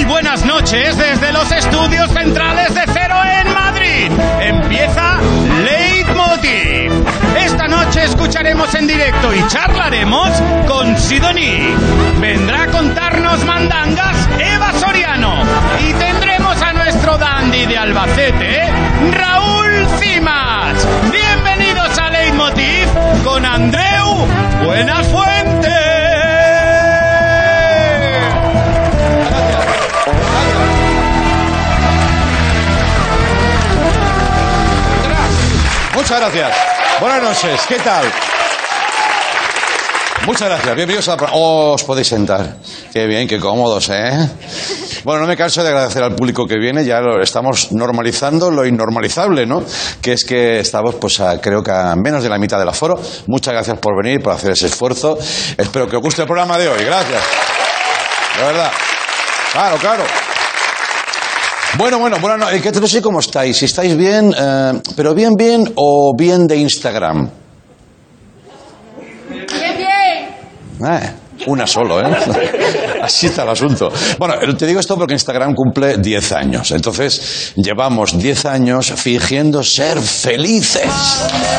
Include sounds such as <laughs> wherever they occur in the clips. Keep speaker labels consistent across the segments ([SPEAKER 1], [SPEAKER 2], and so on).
[SPEAKER 1] Muy buenas noches desde los estudios centrales de Cero en Madrid. Empieza Leitmotiv. Esta noche escucharemos en directo y charlaremos con Sidoní. Vendrá a contarnos mandangas Eva Soriano. Y tendremos a nuestro dandy de Albacete, Raúl Cimas. Bienvenidos a Leitmotiv con Andreu Buenafuente.
[SPEAKER 2] Muchas gracias. Buenas noches. ¿Qué tal? Muchas gracias. Bienvenidos a la... Oh, os podéis sentar. Qué bien, qué cómodos, ¿eh? Bueno, no me canso de agradecer al público que viene. Ya lo estamos normalizando lo innormalizable, ¿no? Que es que estamos, pues, creo que a menos de la mitad del aforo. Muchas gracias por venir, por hacer ese esfuerzo. Espero que os guste el programa de hoy. Gracias. De verdad. Claro, claro. Bueno, bueno, bueno, no, que no sé cómo estáis. Si estáis bien, eh, pero bien, bien o bien de Instagram.
[SPEAKER 3] Bien, bien.
[SPEAKER 2] Eh, una solo, ¿eh? <laughs> Así está el asunto. Bueno, te digo esto porque Instagram cumple 10 años. Entonces, llevamos 10 años fingiendo ser felices.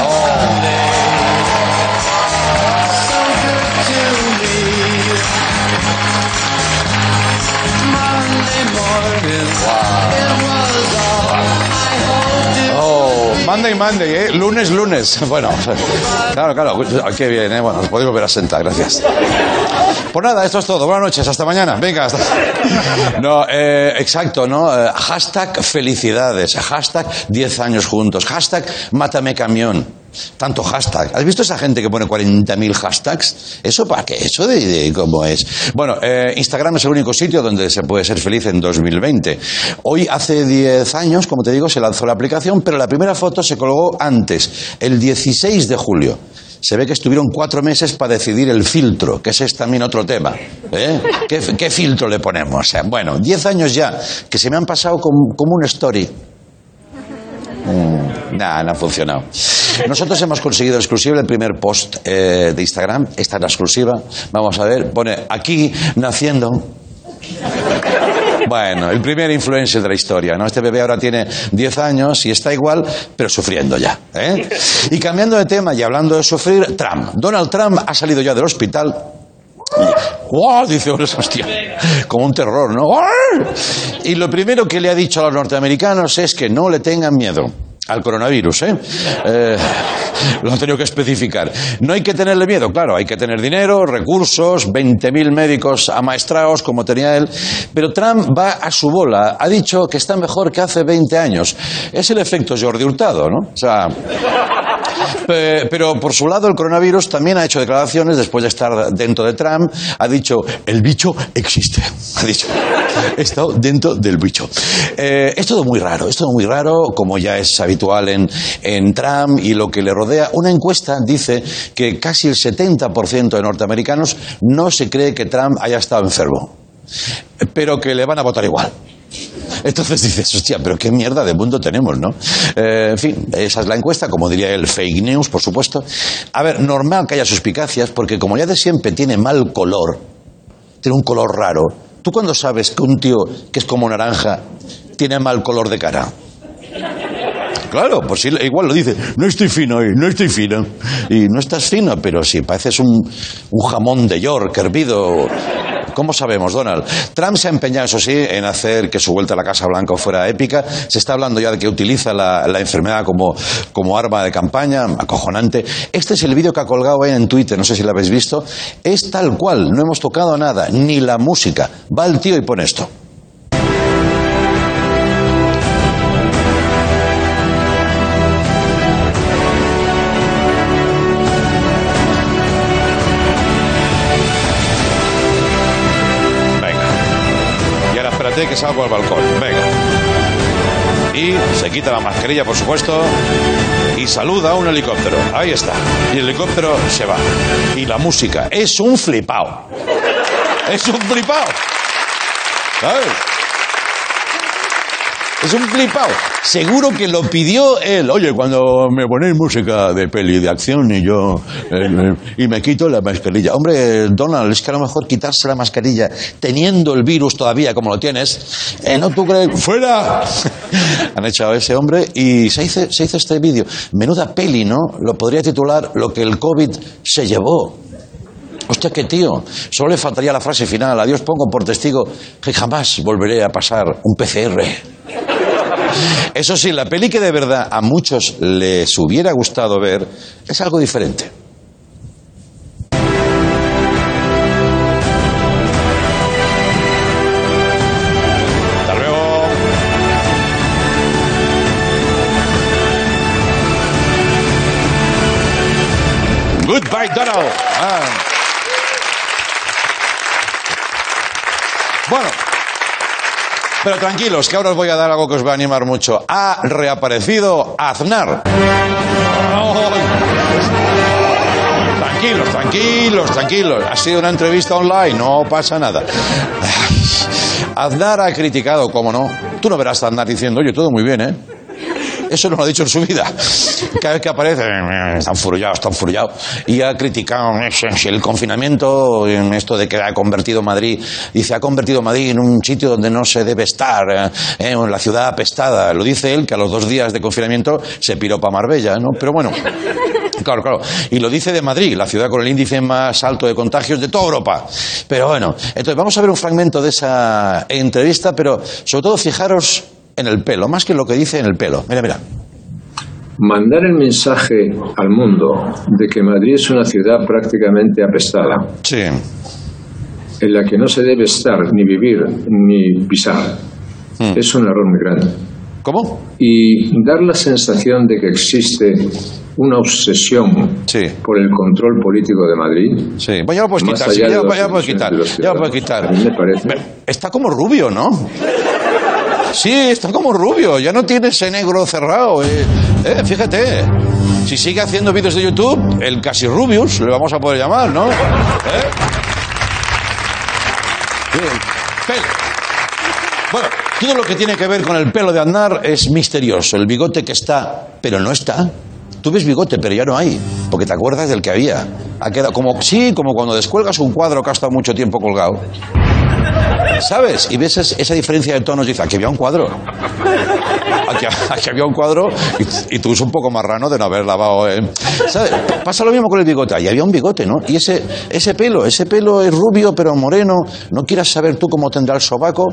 [SPEAKER 2] Oh, Monday, ¿eh? Lunes, lunes. <laughs> Bueno, claro, claro. Qué bien, ¿eh? Bueno, os podéis volver a sentar, gracias. Pues nada, esto es todo. Buenas noches, hasta mañana. Venga, hasta... <laughs> No, eh, exacto, ¿no? Eh, hashtag felicidades, hashtag 10 años juntos, hashtag mátame camión. Tanto hashtag. ¿Has visto esa gente que pone 40.000 hashtags? ¿Eso para qué? ¿Eso de, cómo es? Bueno, eh, Instagram es el único sitio donde se puede ser feliz en 2020. Hoy, hace 10 años, como te digo, se lanzó la aplicación, pero la primera foto se colgó antes, el 16 de julio. Se ve que estuvieron cuatro meses para decidir el filtro, que ese es también otro tema. ¿eh? ¿Qué, filtro le ponemos? Bueno, diez años ya, que se me han pasado como, como un story. Mm, nah, no ha funcionado. Nosotros hemos conseguido exclusiva el primer post eh, de Instagram. Esta es la exclusiva. Vamos a ver, pone aquí naciendo. Bueno, el primer influencer de la historia, ¿no? Este bebé ahora tiene 10 años y está igual, pero sufriendo ya. ¿eh? Y cambiando de tema y hablando de sufrir, Trump. Donald Trump ha salido ya del hospital. ¡Wow! Dice, hostia, como un terror, ¿no? Y lo primero que le ha dicho a los norteamericanos es que no le tengan miedo al coronavirus, ¿eh? Eh, lo han tenido que especificar. No hay que tenerle miedo, claro, hay que tener dinero, recursos, 20.000 médicos amaestrados como tenía él, pero Trump va a su bola, ha dicho que está mejor que hace 20 años. Es el efecto Jordi Hurtado, ¿no? O sea, Pe- Pero por su lado, el coronavirus también ha hecho declaraciones después de estar dentro de Trump. Ha dicho, el bicho existe. Ha dicho, he estado dentro del bicho. Eh, es todo muy raro, es todo muy raro, como ya es habitual en, en Trump y lo que le rodea. Una encuesta dice que casi el 70% de norteamericanos no se cree que Trump haya estado enfermo, pero que le van a votar igual. Entonces dices, hostia, pero qué mierda de mundo tenemos, ¿no? Eh, en fin, esa es la encuesta, como diría él, fake news, por supuesto. A ver, normal que haya suspicacias, porque como ya de siempre tiene mal color, tiene un color raro. ¿Tú cuándo sabes que un tío que es como naranja tiene mal color de cara? Claro, pues sí, igual lo dice, no estoy fino hoy, no estoy fino. Y no estás fino, pero si pareces un, un jamón de York hervido. ¿Cómo sabemos, Donald? Trump se ha empeñado, eso sí, en hacer que su vuelta a la Casa Blanca fuera épica. Se está hablando ya de que utiliza la, enfermedad como, como arma de campaña, acojonante. Este es el vídeo que ha colgado en Twitter, no sé si lo habéis visto. Es tal cual, no hemos tocado nada, ni la música. Va el tío y pone esto. Que salgo al balcón. Venga. Y se quita la mascarilla, por supuesto. Y saluda a un helicóptero. Ahí está. Y el helicóptero se va. Y la música. Es un flipao. Es un flipao. ¿Sabes? Es un flipado. Seguro que lo pidió él. Oye, cuando me ponéis música de peli de acción y yo. eh, y me quito la mascarilla. Hombre, Donald, es que a lo mejor quitarse la mascarilla teniendo el virus todavía como lo tienes. eh, ¿No tú crees? ¡Fuera! <laughs> Han echado a ese hombre y se hizo, se hizo este vídeo. Menuda peli, ¿no? Lo podría titular Lo que el COVID se llevó. Hostia, qué tío. Solo le faltaría la frase final. Adiós, pongo por testigo que jamás volveré a pasar un PCR. Eso sí, la peli que de verdad a muchos les hubiera gustado ver es algo diferente. Pero tranquilos, que ahora os voy a dar algo que os va a animar mucho. Ha reaparecido Aznar. Tranquilos, tranquilos, tranquilos. Ha sido una entrevista online, no pasa nada. Aznar ha criticado, cómo no. Tú no verás a Aznar diciendo, oye, todo muy bien, ¿eh? Eso no lo ha dicho en su vida. Cada vez que aparece, eh, está enfurullado, está enfurullado. Y ha criticado el confinamiento, en esto de que ha convertido Madrid, dice, ha convertido Madrid en un sitio donde no se debe estar, eh, en la ciudad apestada. Lo dice él, que a los dos días de confinamiento se piró para Marbella, ¿no? Pero bueno. Claro, claro. Y lo dice de Madrid, la ciudad con el índice más alto de contagios de toda Europa. Pero bueno, entonces vamos a ver un fragmento de esa entrevista, pero sobre todo fijaros en el pelo, más que lo que dice en el pelo. Mira, mira.
[SPEAKER 4] mandar el mensaje al mundo de que Madrid es una ciudad prácticamente apestada,
[SPEAKER 2] Sí.
[SPEAKER 4] en la que no se debe estar, ni vivir, ni pisar,
[SPEAKER 2] Hmm.
[SPEAKER 4] es un error muy grande.
[SPEAKER 2] ¿Cómo?
[SPEAKER 4] Y dar la sensación de que existe una obsesión
[SPEAKER 2] Sí.
[SPEAKER 4] por el control político de Madrid,
[SPEAKER 2] Sí. Pues ya lo puedes quitar, sí, ya, ya lo puedes quitar. Ya lo puedes quitar.
[SPEAKER 4] ciudadanos, a mí me parece.
[SPEAKER 2] Está como rubio, ¿no? Sí, está como rubio, ya no tiene ese negro cerrado. eh. Eh, fíjate, si sigue haciendo vídeos de YouTube, el casi Rubius, le vamos a poder llamar, ¿no? ¿Eh? Bueno, todo lo que tiene que ver con el pelo de Aznar es misterioso. El bigote que está, pero no está. Tú ves bigote, pero ya no hay, porque te acuerdas del que había. Ha quedado como, sí, como cuando descuelgas un cuadro que ha estado mucho tiempo colgado. ¿Sabes? Y ves es- esa diferencia de tonos y dices, aquí había un cuadro. Aquí, había un cuadro y, tú es un poco marrano de no haber lavado. ¿eh? ¿Sabes? Pasa lo mismo con el bigote. Ahí había un bigote, ¿no? Y ese, ese pelo, ese pelo es rubio pero moreno. ¿No quieras saber tú cómo tendrá el sobaco?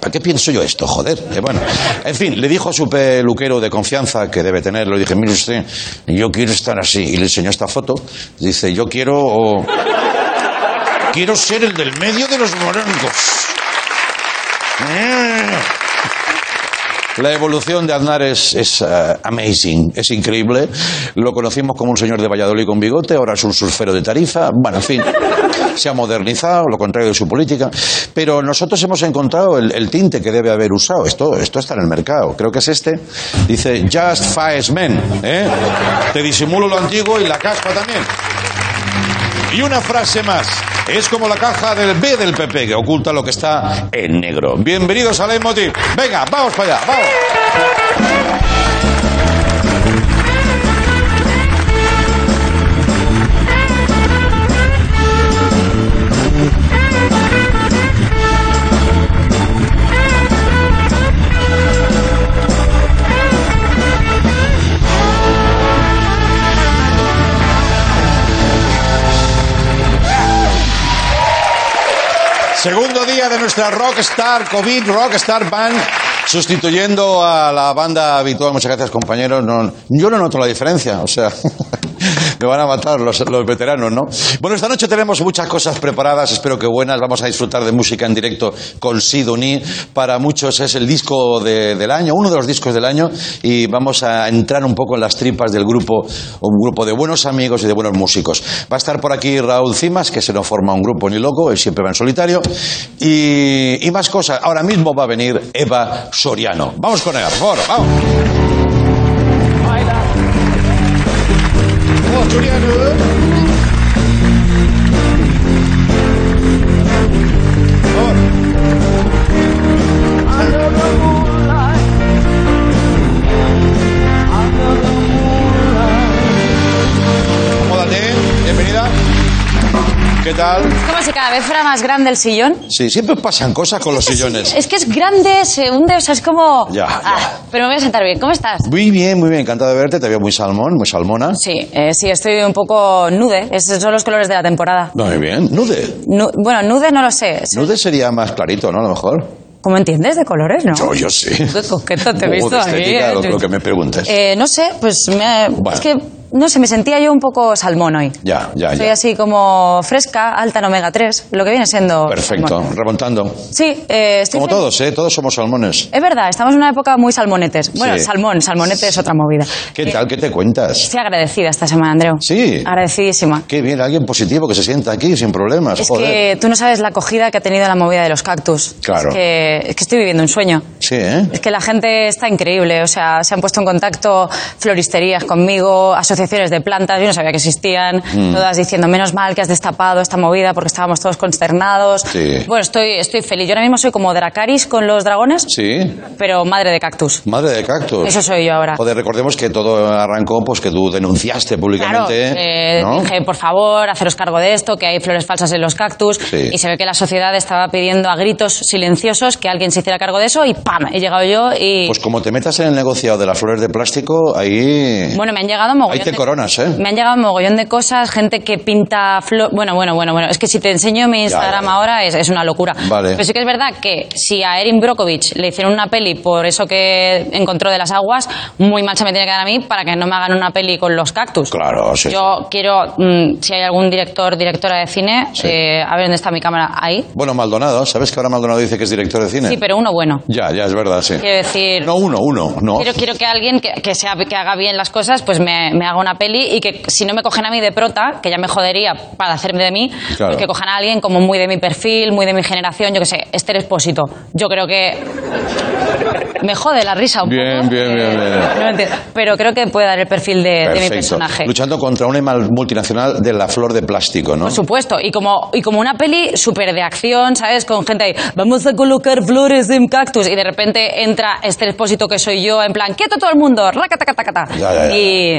[SPEAKER 2] ¿Para qué pienso yo esto? Joder. Eh, bueno, en fin, le dijo a su peluquero de confianza que debe tener, le dije, mire usted, yo quiero estar así. Y le enseñó esta foto. Dice, yo quiero... o- Quiero ser el del medio de los morencos. La evolución de Aznar es, es, eh, amazing, es increíble. Lo conocimos como un señor de Valladolid con bigote, ahora es un surfero de tarifa. Bueno, en fin, se ha modernizado, lo contrario de su política. Pero nosotros hemos encontrado el, tinte que debe haber usado. Esto, esto está en el mercado. Creo que es este. Dice Just Five Men. ¿eh? Te disimulo lo antiguo y la caspa también. Y una frase más. Es como la caja del B del PP que oculta lo que está en negro. Bienvenidos a Leitmotiv. Venga, vamos para allá, vamos. Nuestra Rockstar COVID Rockstar Band, sustituyendo a la banda habitual. Muchas gracias, compañeros. No, yo no noto la diferencia, o sea, <laughs> me van a matar los, veteranos, ¿no? Bueno, esta noche tenemos muchas cosas preparadas, espero que buenas. Vamos a disfrutar de música en directo con Sidoní. Para muchos es el disco de- del año, uno de los discos del año, y vamos a entrar un poco en las tripas del grupo, un grupo de buenos amigos y de buenos músicos. Va a estar por aquí Raúl Cimas, que se no forma un grupo ni loco, él siempre va en solitario, y, y más cosas. Ahora mismo va a venir Eva Soriano. Vamos con ella, por favor, vamos. asturiano, ¿eh? Acomódate,
[SPEAKER 3] bienvenida. ¿Qué tal? Cada vez fuera más grande el sillón.
[SPEAKER 2] Sí, siempre pasan cosas con los sillones.
[SPEAKER 3] Es que es grande, se hunde, o sea, es como...
[SPEAKER 2] Ya,
[SPEAKER 3] Ah,
[SPEAKER 2] ya.
[SPEAKER 3] pero me voy a sentar bien. ¿Cómo estás?
[SPEAKER 2] Muy bien, muy bien, encantado de verte, te veo muy salmón, muy salmona.
[SPEAKER 3] Sí, eh, sí, estoy un poco nude. Esos son los colores de la temporada.
[SPEAKER 2] Muy bien, nude.
[SPEAKER 3] Nu- bueno, nude no lo sé.
[SPEAKER 2] Nude sería más clarito, ¿no? A lo mejor.
[SPEAKER 3] ¿Cómo entiendes de colores, no?
[SPEAKER 2] Yo, yo sí.
[SPEAKER 3] Qué coqueto te he visto
[SPEAKER 2] de
[SPEAKER 3] aquí, ¿eh?
[SPEAKER 2] lo, lo que me preguntes.
[SPEAKER 3] Eh, no sé, pues me-
[SPEAKER 2] Bueno.
[SPEAKER 3] es que, no sé, me sentía yo un poco salmón hoy.
[SPEAKER 2] ya, ya,
[SPEAKER 3] Soy
[SPEAKER 2] ya.
[SPEAKER 3] así como fresca, alta en omega 3, lo que viene siendo...
[SPEAKER 2] Perfecto,
[SPEAKER 3] salmón.
[SPEAKER 2] remontando.
[SPEAKER 3] Sí, eh, estoy
[SPEAKER 2] Como
[SPEAKER 3] feliz.
[SPEAKER 2] todos, ¿eh? Todos somos salmones.
[SPEAKER 3] Es verdad, estamos en una época muy salmonetes. Bueno,
[SPEAKER 2] Sí.
[SPEAKER 3] salmón, salmonete es otra movida.
[SPEAKER 2] ¿Qué
[SPEAKER 3] Eh,
[SPEAKER 2] tal? ¿Qué te cuentas?
[SPEAKER 3] Estoy agradecida esta semana, Andreu.
[SPEAKER 2] Sí.
[SPEAKER 3] Agradecidísima.
[SPEAKER 2] Qué bien, alguien positivo que se sienta aquí sin problemas.
[SPEAKER 3] Es
[SPEAKER 2] Joder.
[SPEAKER 3] que tú no sabes la acogida que ha tenido la movida de los cactus.
[SPEAKER 2] Claro.
[SPEAKER 3] Es que, es que estoy viviendo un sueño.
[SPEAKER 2] Sí, ¿eh?
[SPEAKER 3] Es que la gente está increíble, o sea, se han puesto en contacto floristerías conmigo, asociaciones de plantas, yo no sabía que existían,
[SPEAKER 2] Mm.
[SPEAKER 3] todas diciendo, menos mal que has destapado esta movida porque estábamos todos consternados.
[SPEAKER 2] Sí.
[SPEAKER 3] Bueno, estoy, estoy feliz. Yo ahora mismo soy como Dracaris con los dragones,
[SPEAKER 2] Sí.
[SPEAKER 3] pero madre de cactus.
[SPEAKER 2] Madre de cactus.
[SPEAKER 3] Eso soy yo ahora.
[SPEAKER 2] Joder, recordemos que todo arrancó pues que tú denunciaste
[SPEAKER 3] Claro,
[SPEAKER 2] públicamente.
[SPEAKER 3] eh,
[SPEAKER 2] ¿no?
[SPEAKER 3] dije, por favor, haceros cargo de esto, que hay flores falsas en los cactus.
[SPEAKER 2] Sí.
[SPEAKER 3] Y se ve que la sociedad estaba pidiendo a gritos silenciosos que alguien se hiciera cargo de eso y ¡pam! He llegado yo y...
[SPEAKER 2] Pues como te metas en el negociado de las flores de plástico, ahí.
[SPEAKER 3] Bueno, me han llegado mogollón de-
[SPEAKER 2] coronas, ¿eh?
[SPEAKER 3] Me han llegado un mogollón de cosas, gente que pinta flor... Bueno, bueno, bueno, bueno. Es que si te enseño mi Instagram
[SPEAKER 2] ya, ya.
[SPEAKER 3] ahora es, es una locura.
[SPEAKER 2] Vale.
[SPEAKER 3] Pero sí que es verdad que si a Erin Brockovich le hicieron una peli por eso que encontró de las aguas, muy mal se me tiene que dar a mí para que no me hagan una peli con los cactus.
[SPEAKER 2] Claro, sí.
[SPEAKER 3] Yo quiero, mm, si hay algún director, directora de cine,
[SPEAKER 2] Sí.
[SPEAKER 3] eh, a ver dónde está mi cámara. Ahí.
[SPEAKER 2] Bueno, Maldonado, ¿sabes que ahora Maldonado dice que es director de cine?
[SPEAKER 3] Sí, pero uno bueno.
[SPEAKER 2] Ya, ya, es verdad, sí.
[SPEAKER 3] Quiero decir...
[SPEAKER 2] No uno, uno, no.
[SPEAKER 3] Quiero, quiero que alguien que, que, sea, que haga bien las cosas, pues me, me haga una peli y que si no me cogen a mí de prota, que ya me jodería para hacerme de mí,
[SPEAKER 2] Claro.
[SPEAKER 3] pues que cojan a alguien como muy de mi perfil, muy de mi generación, yo que sé, Esther Expósito. Yo creo que me jode la risa un
[SPEAKER 2] Bien,
[SPEAKER 3] poco.
[SPEAKER 2] bien, bien, bien.
[SPEAKER 3] No entiendo. Pero creo que puede dar el perfil de, de mi personaje.
[SPEAKER 2] Luchando contra una multinacional de la flor de plástico, ¿no?
[SPEAKER 3] Por supuesto, y como, y como una peli súper de acción, ¿sabes? Con gente ahí, vamos a colocar flores en cactus, y de repente entra este expósito que soy yo, en plan, quieto todo el mundo, racatacatacata. Y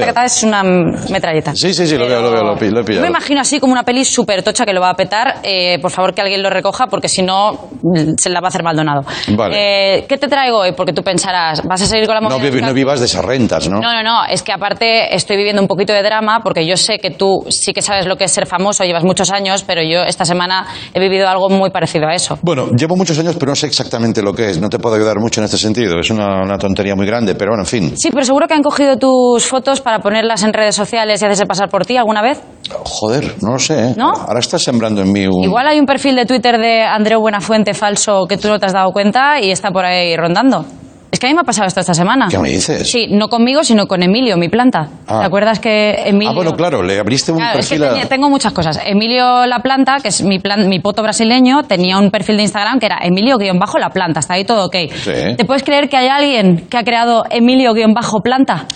[SPEAKER 3] es una metralleta.
[SPEAKER 2] Sí, sí, sí, lo veo, lo veo, lo pi- lo he pillado.
[SPEAKER 3] Yo me imagino así como una peli súper tocha que lo va a petar. Eh, por favor, que alguien lo recoja, porque si no, se la va a hacer Maldonado.
[SPEAKER 2] Vale.
[SPEAKER 3] Eh, ¿Qué te traigo hoy? Porque tú pensarás, ¿vas a seguir con la
[SPEAKER 2] No,
[SPEAKER 3] movida de
[SPEAKER 2] vi- no vivas de esas rentas, ¿no?
[SPEAKER 3] no, no, no, es que aparte estoy viviendo un poquito de drama porque yo sé que tú sí que sabes lo que es ser famoso, llevas muchos años, pero yo esta semana he vivido algo muy parecido a eso.
[SPEAKER 2] Bueno, llevo muchos años, pero no sé exactamente lo que es. No te puedo ayudar mucho en este sentido. Es una, una tontería muy grande, pero bueno, en fin.
[SPEAKER 3] Sí, pero seguro que han cogido tus fotos para ponerlas en redes sociales y hacerse pasar por ti alguna vez.
[SPEAKER 2] Joder, no lo sé. ¿eh?
[SPEAKER 3] ¿No?
[SPEAKER 2] Ahora estás sembrando en mí un...
[SPEAKER 3] Igual hay un perfil de Twitter de Andreu Buenafuente falso que tú no te has dado cuenta y está por ahí rondando. Es que a mí me ha pasado esto esta semana.
[SPEAKER 2] ¿Qué me dices?
[SPEAKER 3] Sí, no conmigo, sino con Emilio, mi planta.
[SPEAKER 2] Ah.
[SPEAKER 3] ¿Te acuerdas que Emilio...
[SPEAKER 2] Ah, bueno, claro, le abriste un
[SPEAKER 3] Claro, es que
[SPEAKER 2] perfil a-
[SPEAKER 3] tenía- tengo muchas cosas. Emilio La Planta, que es mi, plan, mi poto brasileño, tenía un perfil de Instagram que era Emilio-La Planta. Está ahí todo ok.
[SPEAKER 2] Sí.
[SPEAKER 3] ¿Te puedes creer que hay alguien que ha creado Emilio-Planta?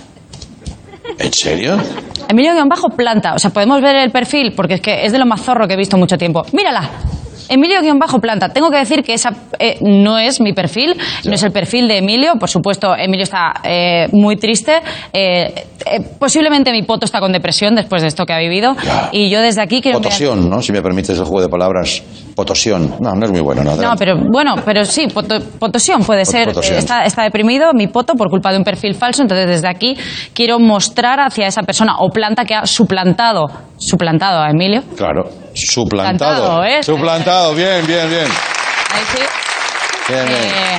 [SPEAKER 2] ¿En serio?
[SPEAKER 3] Emilio-Planta. O sea, podemos ver el perfil porque es que es de lo más zorro que he visto mucho tiempo. ¡Mírala! Emilio-planta. Tengo que decir que esa eh, no es mi perfil, no es el perfil de Emilio. Por supuesto, Emilio está eh, muy triste. Eh, posiblemente mi poto está con depresión después de esto que ha vivido.
[SPEAKER 2] Ya.
[SPEAKER 3] Y yo desde aquí quiero...
[SPEAKER 2] Potosión, ¿no? Si me permites el juego de palabras. Potosión. No, no es muy bueno. No,
[SPEAKER 3] No, pero bueno, pero sí, poto- potosión puede
[SPEAKER 2] Pot-
[SPEAKER 3] ser.
[SPEAKER 2] potosión.
[SPEAKER 3] Está, está deprimido mi poto por culpa de un perfil falso, entonces desde aquí quiero mostrar hacia esa persona o planta que ha suplantado, suplantado a Emilio.
[SPEAKER 2] Claro. Suplantado.
[SPEAKER 3] Suplantado, ¿eh?
[SPEAKER 2] Suplantado. Bien, bien, bien.
[SPEAKER 3] Ahí sí.
[SPEAKER 2] Bien, bien.
[SPEAKER 3] Eh,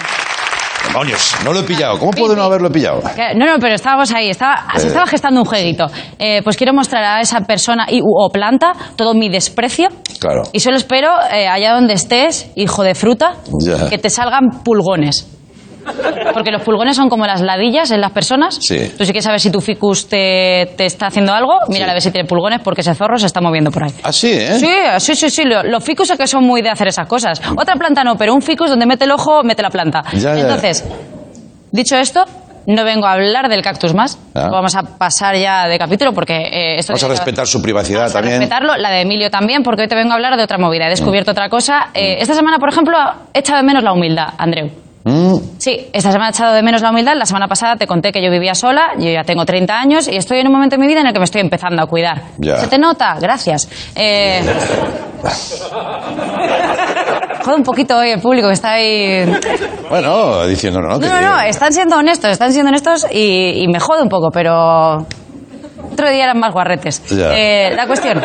[SPEAKER 2] Demonios, no lo he pillado. ¿Cómo puedo no haberlo pillado?
[SPEAKER 3] no, no, pero estábamos ahí, estaba, se
[SPEAKER 2] Eh.
[SPEAKER 3] estaba gestando un jueguito. Eh, pues quiero mostrar a esa persona y, o planta todo mi desprecio.
[SPEAKER 2] Claro.
[SPEAKER 3] Y solo espero, eh, allá donde estés, hijo de fruta, que te salgan pulgones. Porque los pulgones son como las ladillas en las personas.
[SPEAKER 2] Sí.
[SPEAKER 3] Tú sí que sabes si tu ficus te, te está haciendo algo. Mira
[SPEAKER 2] Sí.
[SPEAKER 3] a ver si tiene pulgones porque ese zorro se está moviendo por ahí.
[SPEAKER 2] Ah, sí, ¿eh?
[SPEAKER 3] Sí, sí, sí, sí. lo- Los ficus es que son muy de hacer esas cosas. Otra planta no, pero un ficus donde mete el ojo, mete la planta.
[SPEAKER 2] Ya, ya.
[SPEAKER 3] Entonces, dicho esto, no vengo a hablar del cactus más.
[SPEAKER 2] Ah.
[SPEAKER 3] Vamos a pasar ya de capítulo porque eh, esto
[SPEAKER 2] Vamos a respetar su privacidad
[SPEAKER 3] Vamos a
[SPEAKER 2] también.
[SPEAKER 3] respetarlo, la de Emilio también, porque hoy te vengo a hablar de otra movida. He descubierto otra cosa. Eh, esta semana, por ejemplo, he echado de menos la humildad, Andreu.
[SPEAKER 2] Mm,
[SPEAKER 3] Sí, esta semana he echado de menos la humildad. La semana pasada te conté que yo vivía sola, yo ya tengo 30 años y estoy en un momento de mi vida en el que me estoy empezando a cuidar.
[SPEAKER 2] Ya.
[SPEAKER 3] ¿Se te nota? Gracias. Eh... Joder un poquito hoy el público que está ahí...
[SPEAKER 2] Bueno, diciendo no, no.
[SPEAKER 3] No, no, están siendo honestos, están siendo honestos y, y me jode un poco, pero otro día eran más guarretes.
[SPEAKER 2] Ya.
[SPEAKER 3] Eh, la cuestión,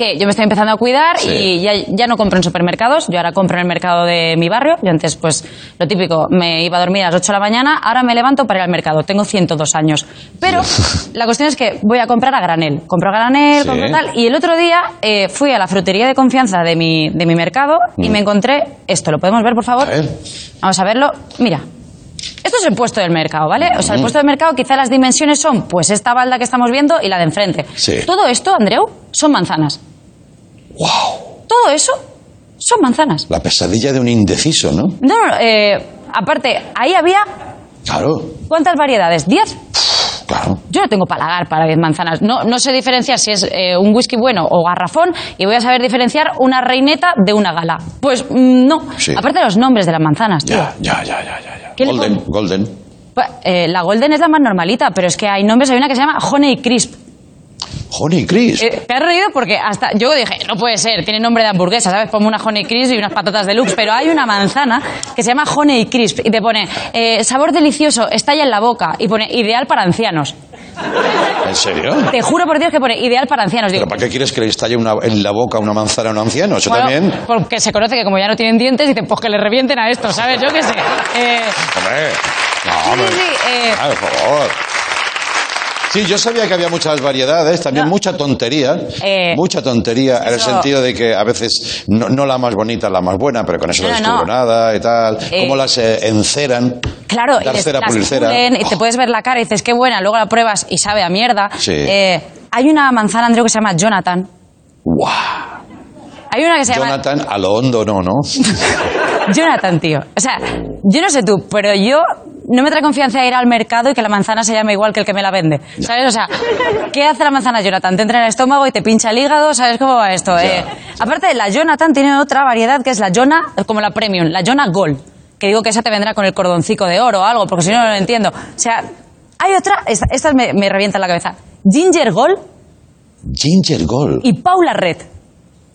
[SPEAKER 3] que yo me estoy empezando a cuidar
[SPEAKER 2] Sí.
[SPEAKER 3] y ya, ya no compro en supermercados, yo ahora compro en el mercado de mi barrio, yo antes pues lo típico, me iba a dormir a las 8 de la mañana, ahora me levanto para ir al mercado, tengo 102 años. Pero <laughs> la cuestión es que voy a comprar a granel, compro a granel,
[SPEAKER 2] Sí.
[SPEAKER 3] compro tal, y el otro día eh, fui a la frutería de confianza de mi, de mi mercado y me encontré esto, ¿lo podemos ver por favor?
[SPEAKER 2] Mm. A ver.
[SPEAKER 3] Vamos a verlo. Mira. Esto es el puesto del mercado, ¿vale? O sea, el puesto del mercado, quizá las dimensiones son, pues, esta balda que estamos viendo y la de enfrente.
[SPEAKER 2] Sí.
[SPEAKER 3] Todo esto, Andreu, son manzanas.
[SPEAKER 2] ¡Wow!
[SPEAKER 3] Todo eso son manzanas.
[SPEAKER 2] La pesadilla de un indeciso, ¿no?
[SPEAKER 3] No, no, eh, aparte, ahí había,
[SPEAKER 2] Claro,
[SPEAKER 3] ¿cuántas variedades? ¿Diez?
[SPEAKER 2] claro.
[SPEAKER 3] Yo no tengo palagar para 10 manzanas. No, no sé diferenciar si es eh, un whisky bueno o garrafón y voy a saber diferenciar una reineta de una gala. Pues mm, no.
[SPEAKER 2] Sí.
[SPEAKER 3] Aparte de los nombres de las manzanas, tío.
[SPEAKER 2] Ya, ya, ya, ya, ya.
[SPEAKER 3] ¿Qué
[SPEAKER 2] Golden, Golden.
[SPEAKER 3] Pues, eh, la Golden es la más normalita, pero es que hay nombres, hay una que se llama Honey Crisp.
[SPEAKER 2] Honey Crisp.
[SPEAKER 3] Eh, te has reído porque hasta yo dije, no puede ser, tiene nombre de hamburguesa, ¿sabes? Ponme una Honey Crisp y unas patatas deluxe, pero hay una manzana que se llama Honey Crisp y te pone eh, sabor delicioso, estalla en la boca y pone ideal para ancianos.
[SPEAKER 2] ¿En serio?
[SPEAKER 3] Te juro por Dios que pone ideal para ancianos. Digo,
[SPEAKER 2] ¿Pero para qué quieres que le estalle una- en la boca una manzana a un anciano? Eso
[SPEAKER 3] bueno,
[SPEAKER 2] también.
[SPEAKER 3] Porque se conoce que como ya no tienen dientes, dicen, pues que le revienten a esto, ¿sabes? Yo qué sé. Eh,
[SPEAKER 2] Hombre. No,
[SPEAKER 3] sí,
[SPEAKER 2] hombre.
[SPEAKER 3] sí, eh,
[SPEAKER 2] Ah, por favor. Sí, yo sabía que había muchas variedades, también
[SPEAKER 3] No.
[SPEAKER 2] mucha tontería.
[SPEAKER 3] Eh,
[SPEAKER 2] mucha tontería, en el sentido de que a veces no, no la más bonita la más buena, pero con eso no,
[SPEAKER 3] No,
[SPEAKER 2] descubro nada y tal.
[SPEAKER 3] Eh,
[SPEAKER 2] Cómo las eh, enceran.
[SPEAKER 3] Claro, y les-
[SPEAKER 2] cera,
[SPEAKER 3] las pulen y te puedes ver la cara y dices, qué buena, luego la pruebas y sabe a mierda.
[SPEAKER 2] Sí.
[SPEAKER 3] Eh, hay una manzana, Andreu, que se llama Jonathan.
[SPEAKER 2] ¡Guau!
[SPEAKER 3] Hay una que se llama
[SPEAKER 2] Jonathan, a lo hondo no, ¿no? <laughs>
[SPEAKER 3] Jonathan, tío. O sea, yo no sé tú, pero yo no me trae confianza ir al mercado y que la manzana se llame igual que el que me la vende. ¿Sabes? O sea, ¿qué hace la manzana Jonathan? Te entra en el estómago y te pincha el hígado, ¿sabes cómo va esto?
[SPEAKER 2] Ya.
[SPEAKER 3] Eh, aparte, la Jonathan tiene otra variedad que es la Jona, como la Premium, la Jona Gold. Que digo que esa te vendrá con el cordoncico de oro o algo, porque si no, no lo entiendo. O sea, hay otra, esta, esta me, me revienta la cabeza. Ginger Gold
[SPEAKER 2] Ginger Gold.
[SPEAKER 3] y Paula Red.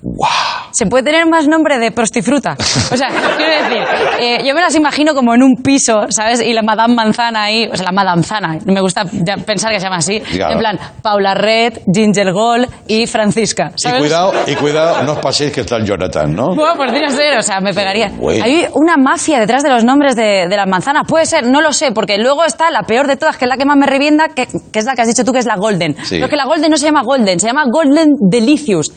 [SPEAKER 2] ¡Guau!
[SPEAKER 3] Se puede tener más nombre de prostifruta. O sea, <laughs> quiero decir, eh, yo me las imagino como en un piso, ¿sabes? Y la Madame Manzana ahí, o sea, la Madame Zana. Me gusta pensar que se llama así.
[SPEAKER 2] Claro.
[SPEAKER 3] En plan, Paula Red, Ginger Gold y Francisca.
[SPEAKER 2] Y cuidado, y cuidado, no os paséis que está el Jonathan, ¿no?
[SPEAKER 3] Bueno, por no ser, o sea, me pegaría.
[SPEAKER 2] Bueno.
[SPEAKER 3] Hay una mafia detrás de los nombres de, de las manzanas. Puede ser, no lo sé, porque luego está la peor de todas, que es la que más me revienta, que, que es la que has dicho tú, que es la Golden.
[SPEAKER 2] Sí.
[SPEAKER 3] Pero que la Golden no se llama Golden, se llama Golden Delicious.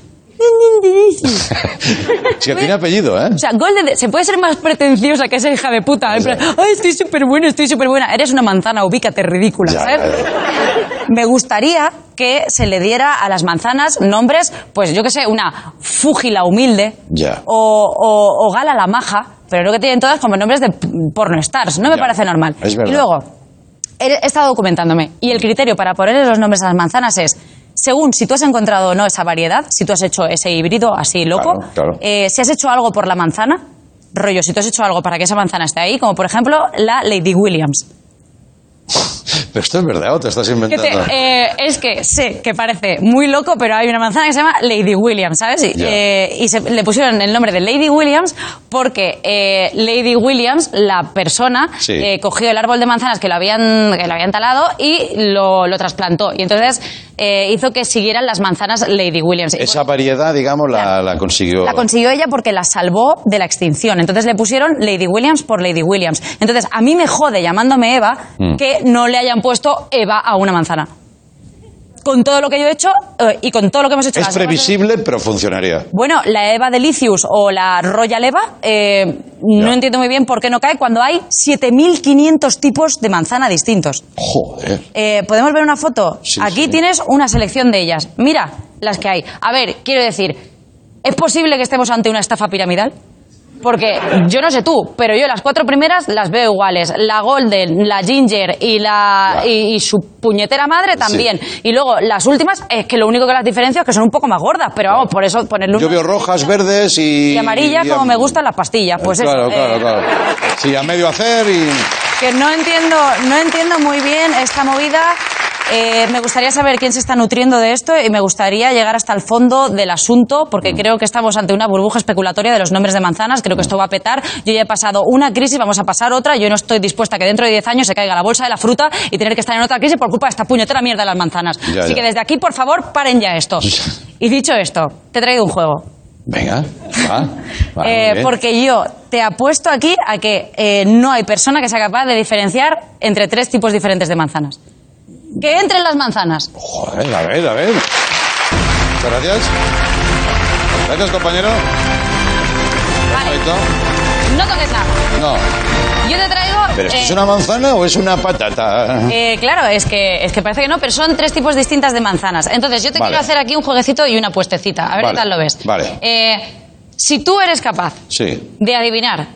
[SPEAKER 2] Es que tiene apellido, ¿eh?
[SPEAKER 3] O sea, Golden, se puede ser más pretenciosa que esa hija de puta. En plan, ay, estoy súper buena, estoy súper buena. Eres una manzana, ubícate, ridícula,
[SPEAKER 2] Ya,
[SPEAKER 3] ¿sabes?
[SPEAKER 2] ya,
[SPEAKER 3] Me gustaría que se le diera a las manzanas nombres, pues yo qué sé, una Fúgila humilde.
[SPEAKER 2] Ya.
[SPEAKER 3] O, o, o Gala la maja. Pero lo que tienen todas como nombres de porno stars. No me
[SPEAKER 2] Ya,
[SPEAKER 3] parece normal.
[SPEAKER 2] es.
[SPEAKER 3] Y luego, he, he estado documentándome. Y el criterio para ponerle los nombres a las manzanas es. Según si tú has encontrado o no esa variedad, si tú has hecho ese híbrido así loco,
[SPEAKER 2] Claro, claro.
[SPEAKER 3] eh, si has hecho algo por la manzana, rollo, si tú has hecho algo para que esa manzana esté ahí, como por ejemplo la Lady Williams. <laughs>
[SPEAKER 2] Pero esto es verdad o te estás
[SPEAKER 3] Que
[SPEAKER 2] inventando.
[SPEAKER 3] te- eh, es que sé que parece muy loco, pero hay una manzana que se llama Lady Williams, ¿sabes? Y, eh, y se- le pusieron el nombre de Lady Williams porque eh, Lady Williams, la persona,
[SPEAKER 2] Sí.
[SPEAKER 3] eh, cogió el árbol de manzanas que lo habían, que lo habían talado y lo, lo trasplantó. Y entonces hizo que siguieran las manzanas Lady Williams.
[SPEAKER 2] Esa variedad, digamos, la, la consiguió.
[SPEAKER 3] la consiguió ella porque la salvó de la extinción. Entonces le pusieron Lady Williams por Lady Williams. Entonces a mí me jode llamándome Eva
[SPEAKER 2] Mm.
[SPEAKER 3] que no le hayan puesto Eva a una manzana. Con todo lo que yo he hecho eh, y con todo lo que hemos hecho.
[SPEAKER 2] es
[SPEAKER 3] las-
[SPEAKER 2] previsible, pero funcionaría.
[SPEAKER 3] Bueno, la Eva Delicious o la Royal Eva, eh, no entiendo muy bien por qué no cae cuando hay 7.500 tipos de manzana distintos.
[SPEAKER 2] Joder.
[SPEAKER 3] Eh, ¿Podemos ver una foto?
[SPEAKER 2] Sí,
[SPEAKER 3] Aquí
[SPEAKER 2] sí.
[SPEAKER 3] tienes una selección de ellas. Mira las que hay. A ver, quiero decir, ¿es posible que estemos ante una estafa piramidal? Porque yo no sé tú, pero yo las cuatro primeras las veo iguales. La Golden, la Ginger y la y, y su puñetera madre también. Y luego las últimas es que lo único que las diferencia es que son un poco más gordas, pero vamos, por eso ponerle
[SPEAKER 2] Yo
[SPEAKER 3] una
[SPEAKER 2] veo rojas, verdes y...
[SPEAKER 3] y amarilla
[SPEAKER 2] y-
[SPEAKER 3] como me gustan las pastillas. Pues
[SPEAKER 2] claro,
[SPEAKER 3] eso.
[SPEAKER 2] claro,
[SPEAKER 3] eh,
[SPEAKER 2] claro. Sí, a medio hacer y...
[SPEAKER 3] que no entiendo, no entiendo muy bien esta movida. Eh, me gustaría saber quién se está nutriendo de esto y me gustaría llegar hasta el fondo del asunto porque creo que estamos ante una burbuja especulatoria de los nombres de manzanas. Creo que esto va a petar. Yo ya he pasado una crisis, vamos a pasar otra. Yo no estoy dispuesta a que dentro de 10 años se caiga la bolsa de la fruta y tener que estar en otra crisis por culpa de esta puñetera mierda de las manzanas.
[SPEAKER 2] Ya,
[SPEAKER 3] Así
[SPEAKER 2] ya.
[SPEAKER 3] que desde aquí, por favor, paren ya esto. Y dicho esto, te he traído un juego.
[SPEAKER 2] Venga, va. <laughs>
[SPEAKER 3] Eh, porque yo te apuesto aquí a que eh, no hay persona que sea capaz de diferenciar entre tres tipos diferentes de manzanas. Que entren las manzanas.
[SPEAKER 2] Joder, a ver, a ver. Muchas gracias. Gracias, compañero.
[SPEAKER 3] Vale,
[SPEAKER 2] Perfecto.
[SPEAKER 3] no toques nada.
[SPEAKER 2] No.
[SPEAKER 3] Yo te traigo...
[SPEAKER 2] ¿Pero esto
[SPEAKER 3] eh,
[SPEAKER 2] es una manzana o es una patata?
[SPEAKER 3] eh, claro, es que, es que parece que no, pero son tres tipos distintas de manzanas. Entonces, yo te
[SPEAKER 2] Vale.
[SPEAKER 3] quiero hacer aquí un jueguecito y una puestecita. A ver
[SPEAKER 2] Vale,
[SPEAKER 3] qué tal lo ves.
[SPEAKER 2] vale.
[SPEAKER 3] Eh, si tú eres capaz
[SPEAKER 2] Sí.
[SPEAKER 3] de adivinar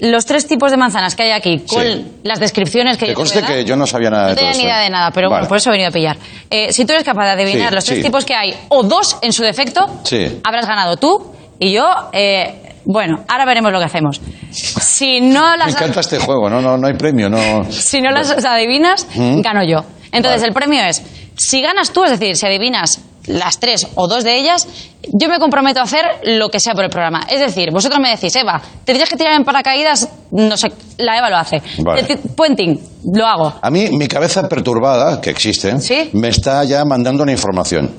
[SPEAKER 3] los tres tipos de manzanas que hay aquí con
[SPEAKER 2] Sí.
[SPEAKER 3] las descripciones que
[SPEAKER 2] Que
[SPEAKER 3] yo te
[SPEAKER 2] conste que yo no sabía nada de
[SPEAKER 3] No
[SPEAKER 2] todo
[SPEAKER 3] tenía ni idea de nada, pero bueno, por eso he venido a pillar. Eh, si tú eres capaz de adivinar
[SPEAKER 2] Sí,
[SPEAKER 3] los tres
[SPEAKER 2] sí.
[SPEAKER 3] tipos que hay, o dos en su defecto,
[SPEAKER 2] Sí.
[SPEAKER 3] habrás ganado tú y yo. eh, bueno, ahora veremos lo que hacemos. Si no <laughs>
[SPEAKER 2] Me
[SPEAKER 3] las,
[SPEAKER 2] encanta este juego, no, no, no hay premio, no.
[SPEAKER 3] si no las adivinas, gano yo. Entonces,
[SPEAKER 2] Vale.
[SPEAKER 3] el premio es: si ganas tú, es decir, si adivinas las tres o dos de ellas, yo me comprometo a hacer lo que sea por el programa. Es decir, vosotros me decís, Eva, te tienes que tirar en paracaídas, no sé, la Eva lo hace.
[SPEAKER 2] Vale.
[SPEAKER 3] Puenting, lo hago.
[SPEAKER 2] A mí, mi cabeza perturbada, que existe,
[SPEAKER 3] ¿Sí?
[SPEAKER 2] me está ya mandando una información.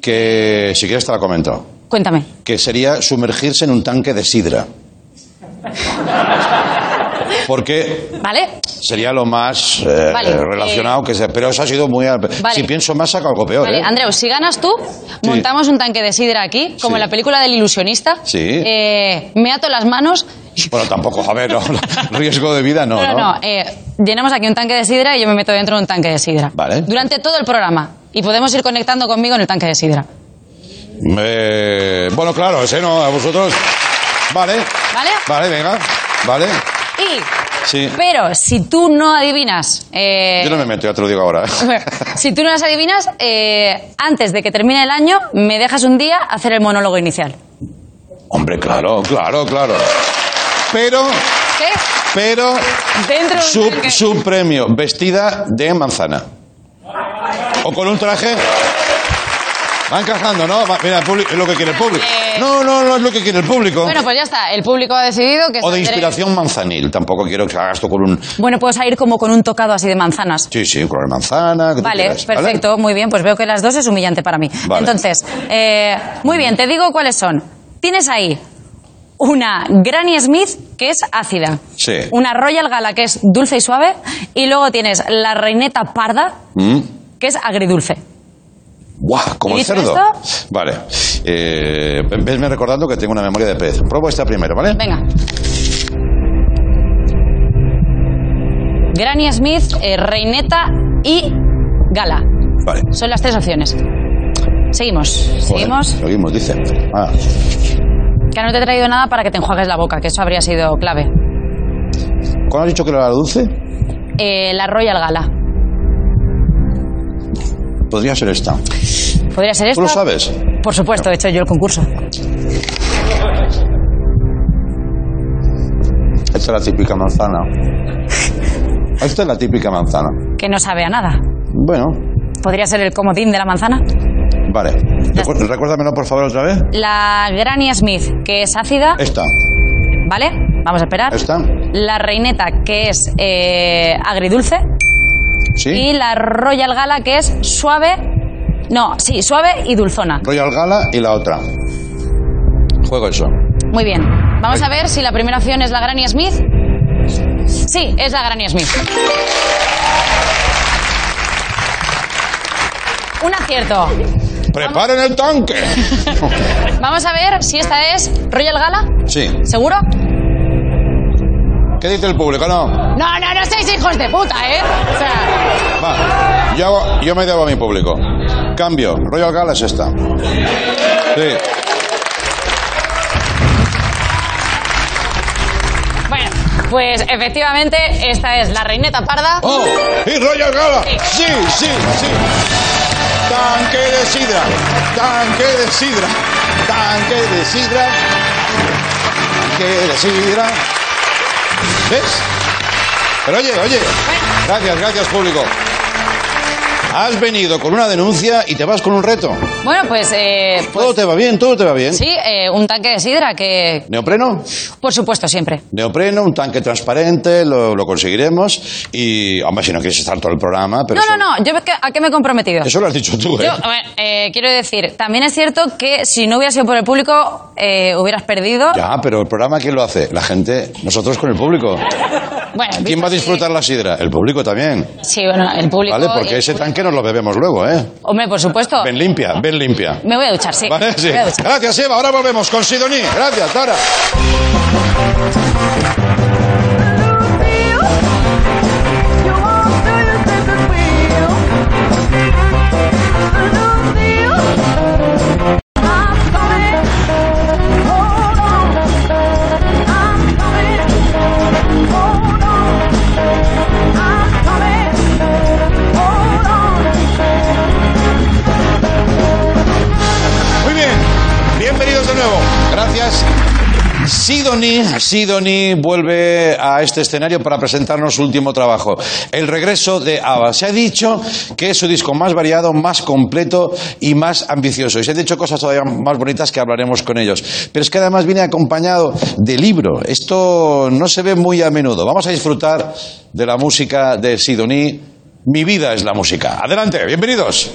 [SPEAKER 2] Que, si quieres, te la comento.
[SPEAKER 3] Cuéntame.
[SPEAKER 2] Que sería sumergirse en un tanque de sidra. Porque
[SPEAKER 3] ¿Vale?
[SPEAKER 2] sería lo más eh,
[SPEAKER 3] Vale,
[SPEAKER 2] relacionado que sea. Pero eso ha sido muy. al-. Si pienso más, saco algo peor.
[SPEAKER 3] Vale,
[SPEAKER 2] ¿eh?
[SPEAKER 3] Andreu, si ganas tú, montamos un tanque de sidra aquí, como
[SPEAKER 2] Sí.
[SPEAKER 3] en la película del ilusionista.
[SPEAKER 2] Sí.
[SPEAKER 3] Eh, me ato las manos.
[SPEAKER 2] Bueno, tampoco, a ver, no, riesgo de vida no.
[SPEAKER 3] No,
[SPEAKER 2] ¿no?
[SPEAKER 3] no, eh, llenamos aquí un tanque de sidra y yo me meto dentro de un tanque de sidra.
[SPEAKER 2] Vale.
[SPEAKER 3] Durante todo el programa. Y podemos ir conectando conmigo en el tanque de sidra.
[SPEAKER 2] Eh, bueno, claro, ese no, a vosotros. Vale.
[SPEAKER 3] ¿Vale?
[SPEAKER 2] Vale, venga. Vale.
[SPEAKER 3] Y.
[SPEAKER 2] Sí.
[SPEAKER 3] Pero si tú no adivinas. eh,
[SPEAKER 2] Yo no me meto, ya te lo digo ahora. <laughs>
[SPEAKER 3] si tú no las adivinas, eh, antes de que termine el año, me dejas un día hacer el monólogo inicial.
[SPEAKER 2] Hombre, claro, claro, claro. Pero,
[SPEAKER 3] ¿Qué?
[SPEAKER 2] pero,
[SPEAKER 3] Dentro
[SPEAKER 2] su,
[SPEAKER 3] tanque-
[SPEAKER 2] su premio, vestida de manzana. O con un traje. Va encajando, ¿no? Va- mira, el público- es lo que quiere el público.
[SPEAKER 3] Eh.
[SPEAKER 2] No, no, no es lo que quiere el público.
[SPEAKER 3] Bueno, pues ya está. El público ha decidido que.
[SPEAKER 2] o de inspiración manzanil. Tampoco quiero que hagas tú con un.
[SPEAKER 3] Bueno, puedo salir como con un tocado así de manzanas.
[SPEAKER 2] Sí, sí, la manzana. que tú
[SPEAKER 3] Vale,
[SPEAKER 2] quieras, ¿vale?
[SPEAKER 3] perfecto, muy bien, pues veo que las dos es humillante para mí.
[SPEAKER 2] Vale.
[SPEAKER 3] Entonces, eh, muy bien, te digo cuáles son. Tienes ahí una Granny Smith que es ácida,
[SPEAKER 2] Sí.
[SPEAKER 3] una Royal Gala que es dulce y suave, y luego tienes la Reineta Parda
[SPEAKER 2] Mm.
[SPEAKER 3] que es agridulce.
[SPEAKER 2] Buah, como el
[SPEAKER 3] ¿Dicho
[SPEAKER 2] cerdo.
[SPEAKER 3] esto?
[SPEAKER 2] Vale. Eh, vesme recordando que tengo una memoria de pez. Pruebo esta primero, ¿vale?
[SPEAKER 3] Venga. Granny Smith, eh, Reineta y Gala.
[SPEAKER 2] Vale.
[SPEAKER 3] Son las tres opciones. Seguimos,
[SPEAKER 2] Joder,
[SPEAKER 3] seguimos.
[SPEAKER 2] Seguimos, dice. Ah,
[SPEAKER 3] Que no te he traído nada para que te enjuagues la boca, que eso habría sido clave.
[SPEAKER 2] ¿Cuándo has dicho que era la dulce?
[SPEAKER 3] Eh, la Royal Gala.
[SPEAKER 2] Podría ser esta.
[SPEAKER 3] ¿Podría ser esta?
[SPEAKER 2] ¿Tú lo sabes?
[SPEAKER 3] Por supuesto, he hecho yo el concurso.
[SPEAKER 2] Esta es la típica manzana. Esta es la típica manzana.
[SPEAKER 3] Que no sabe a nada.
[SPEAKER 2] Bueno,
[SPEAKER 3] ¿Podría ser el comodín de la manzana?
[SPEAKER 2] vale. Recu- Recuérdamelo, por favor, otra vez.
[SPEAKER 3] La Granny Smith, que es ácida,
[SPEAKER 2] Esta.
[SPEAKER 3] ¿vale? Vamos a esperar.
[SPEAKER 2] Esta.
[SPEAKER 3] La Reineta, que es eh, agridulce.
[SPEAKER 2] ¿Sí?
[SPEAKER 3] Y la Royal Gala, que es suave. No, sí, suave y dulzona.
[SPEAKER 2] Royal Gala y la otra. Juego eso.
[SPEAKER 3] Muy bien. Vamos a ver si la primera opción es la Granny Smith. Sí, es la Granny Smith. Un acierto.
[SPEAKER 2] ¡Preparen el tanque! <laughs>
[SPEAKER 3] Vamos a ver si esta es Royal Gala.
[SPEAKER 2] Sí.
[SPEAKER 3] ¿Seguro?
[SPEAKER 2] ¿Qué dice el público? No.
[SPEAKER 3] No, no, no seis hijos de puta, ¿eh? O sea,
[SPEAKER 2] Va. Yo, yo me debo a mi público. Cambio. Royal Gala es esta. Sí.
[SPEAKER 3] Pues efectivamente, esta es la reineta parda.
[SPEAKER 2] ¡Oh! ¡Y Roger Gala! ¡Sí, sí, sí! Tanque de sidra, tanque de sidra, tanque de sidra, tanque de sidra. ¿Ves? Pero oye, oye. Gracias, gracias, público. Has venido con una denuncia y te vas con un reto.
[SPEAKER 3] Bueno, pues, eh, pues
[SPEAKER 2] Todo te va bien, todo te va bien.
[SPEAKER 3] sí, eh, un tanque de sidra que,
[SPEAKER 2] ¿Neopreno?
[SPEAKER 3] por supuesto, siempre.
[SPEAKER 2] Neopreno, un tanque transparente, lo, lo conseguiremos. Y, hombre, si no quieres estar todo el programa, pero
[SPEAKER 3] no,
[SPEAKER 2] eso,
[SPEAKER 3] no, no, yo a qué me he comprometido.
[SPEAKER 2] eso lo has dicho tú, ¿eh?
[SPEAKER 3] Yo, a ver, eh, quiero decir, también es cierto que si no hubiera sido por el público, eh, hubieras perdido.
[SPEAKER 2] Ya, pero el programa, ¿quién lo hace? La gente, nosotros con el público.
[SPEAKER 3] Bueno,
[SPEAKER 2] ¿Quién va a disfrutar la sidra? El público también.
[SPEAKER 3] Sí, bueno, el público.
[SPEAKER 2] ¿Vale? Porque ese
[SPEAKER 3] público-
[SPEAKER 2] tanque nos lo bebemos luego, ¿eh?
[SPEAKER 3] Hombre, por supuesto.
[SPEAKER 2] Ven limpia, ven limpia.
[SPEAKER 3] Me voy a duchar, sí.
[SPEAKER 2] ¿Vale? Sí.
[SPEAKER 3] Duchar.
[SPEAKER 2] Gracias, Eva. Ahora volvemos con Sidoní. Gracias, hasta Gracias. Sidoni, Sidoni vuelve a este escenario para presentarnos su último trabajo, el regreso de ABBA. Se ha dicho que es su disco más variado, más completo y más ambicioso. Y se han dicho cosas todavía más bonitas que hablaremos con ellos. Pero es que además viene acompañado de libro. Esto no se ve muy a menudo. Vamos a disfrutar de la música de Sidoni. Mi vida es la música. Adelante, bienvenidos.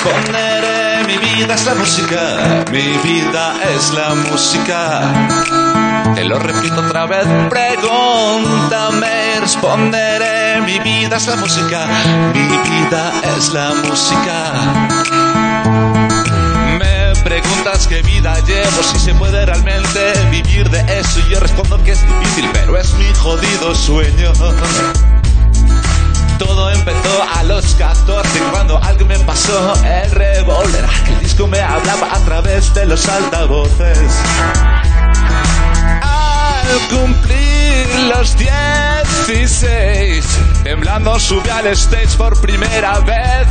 [SPEAKER 5] Pregúntame, responderé. Mi vida es la música. Mi vida es la música. Te lo repito otra vez. Pregúntame, responderé. Mi vida es la música. Mi vida es la música. Me preguntas qué vida llevo, si se puede realmente vivir de eso. Y yo respondo que es difícil, pero es mi jodido sueño. Todo empezó a los 14 cuando alguien me pasó el revólver. El disco me hablaba a través de los altavoces. Al cumplir los 16, temblando subí al stage por primera vez.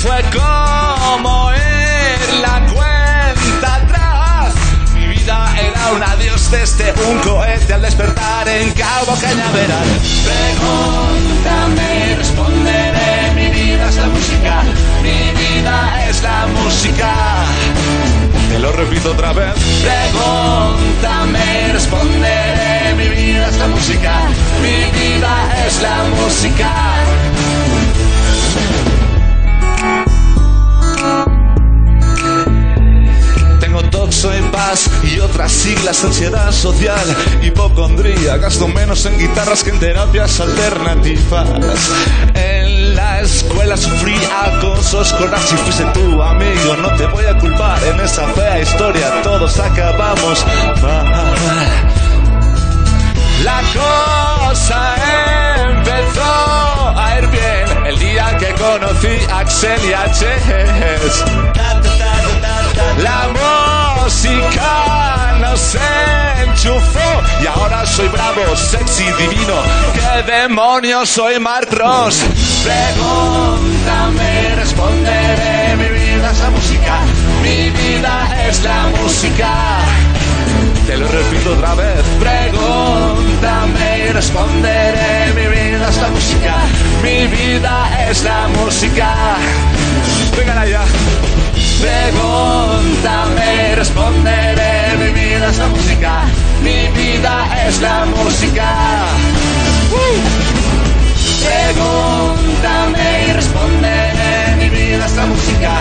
[SPEAKER 5] Fue como ir la cuenta atrás. Mi vida era un adiós desde un cohete al despertar en Cabo Cañaveral. Pregúntame, responderé. Mi vida es la música. Mi vida es la música. Te lo repito otra vez. Pregúntame, responderé. Mi vida es la música. Mi vida es la música. Siglas, ansiedad social, hipocondría. Gasto menos en guitarras que en terapias alternativas. En la escuela sufrí acosos con si fuese tu amigo. No te voy a culpar en esa fea historia, todos acabamos mal. La cosa empezó a ir bien el día que conocí a Axel y a Chess. La música nos enchufó y ahora soy bravo, sexy, divino. ¿Qué demonios soy Mark Ross? Pregúntame, responderé. Mi vida es la música, mi vida es la música. Te lo repito otra vez. Pregúntame y responderé. Mi vida es la música. Mi vida es la música. Vengan allá. Pregúntame y responderé. Mi vida es la música. Mi vida es la música. Pregúntame y responderé. Mi vida es la música.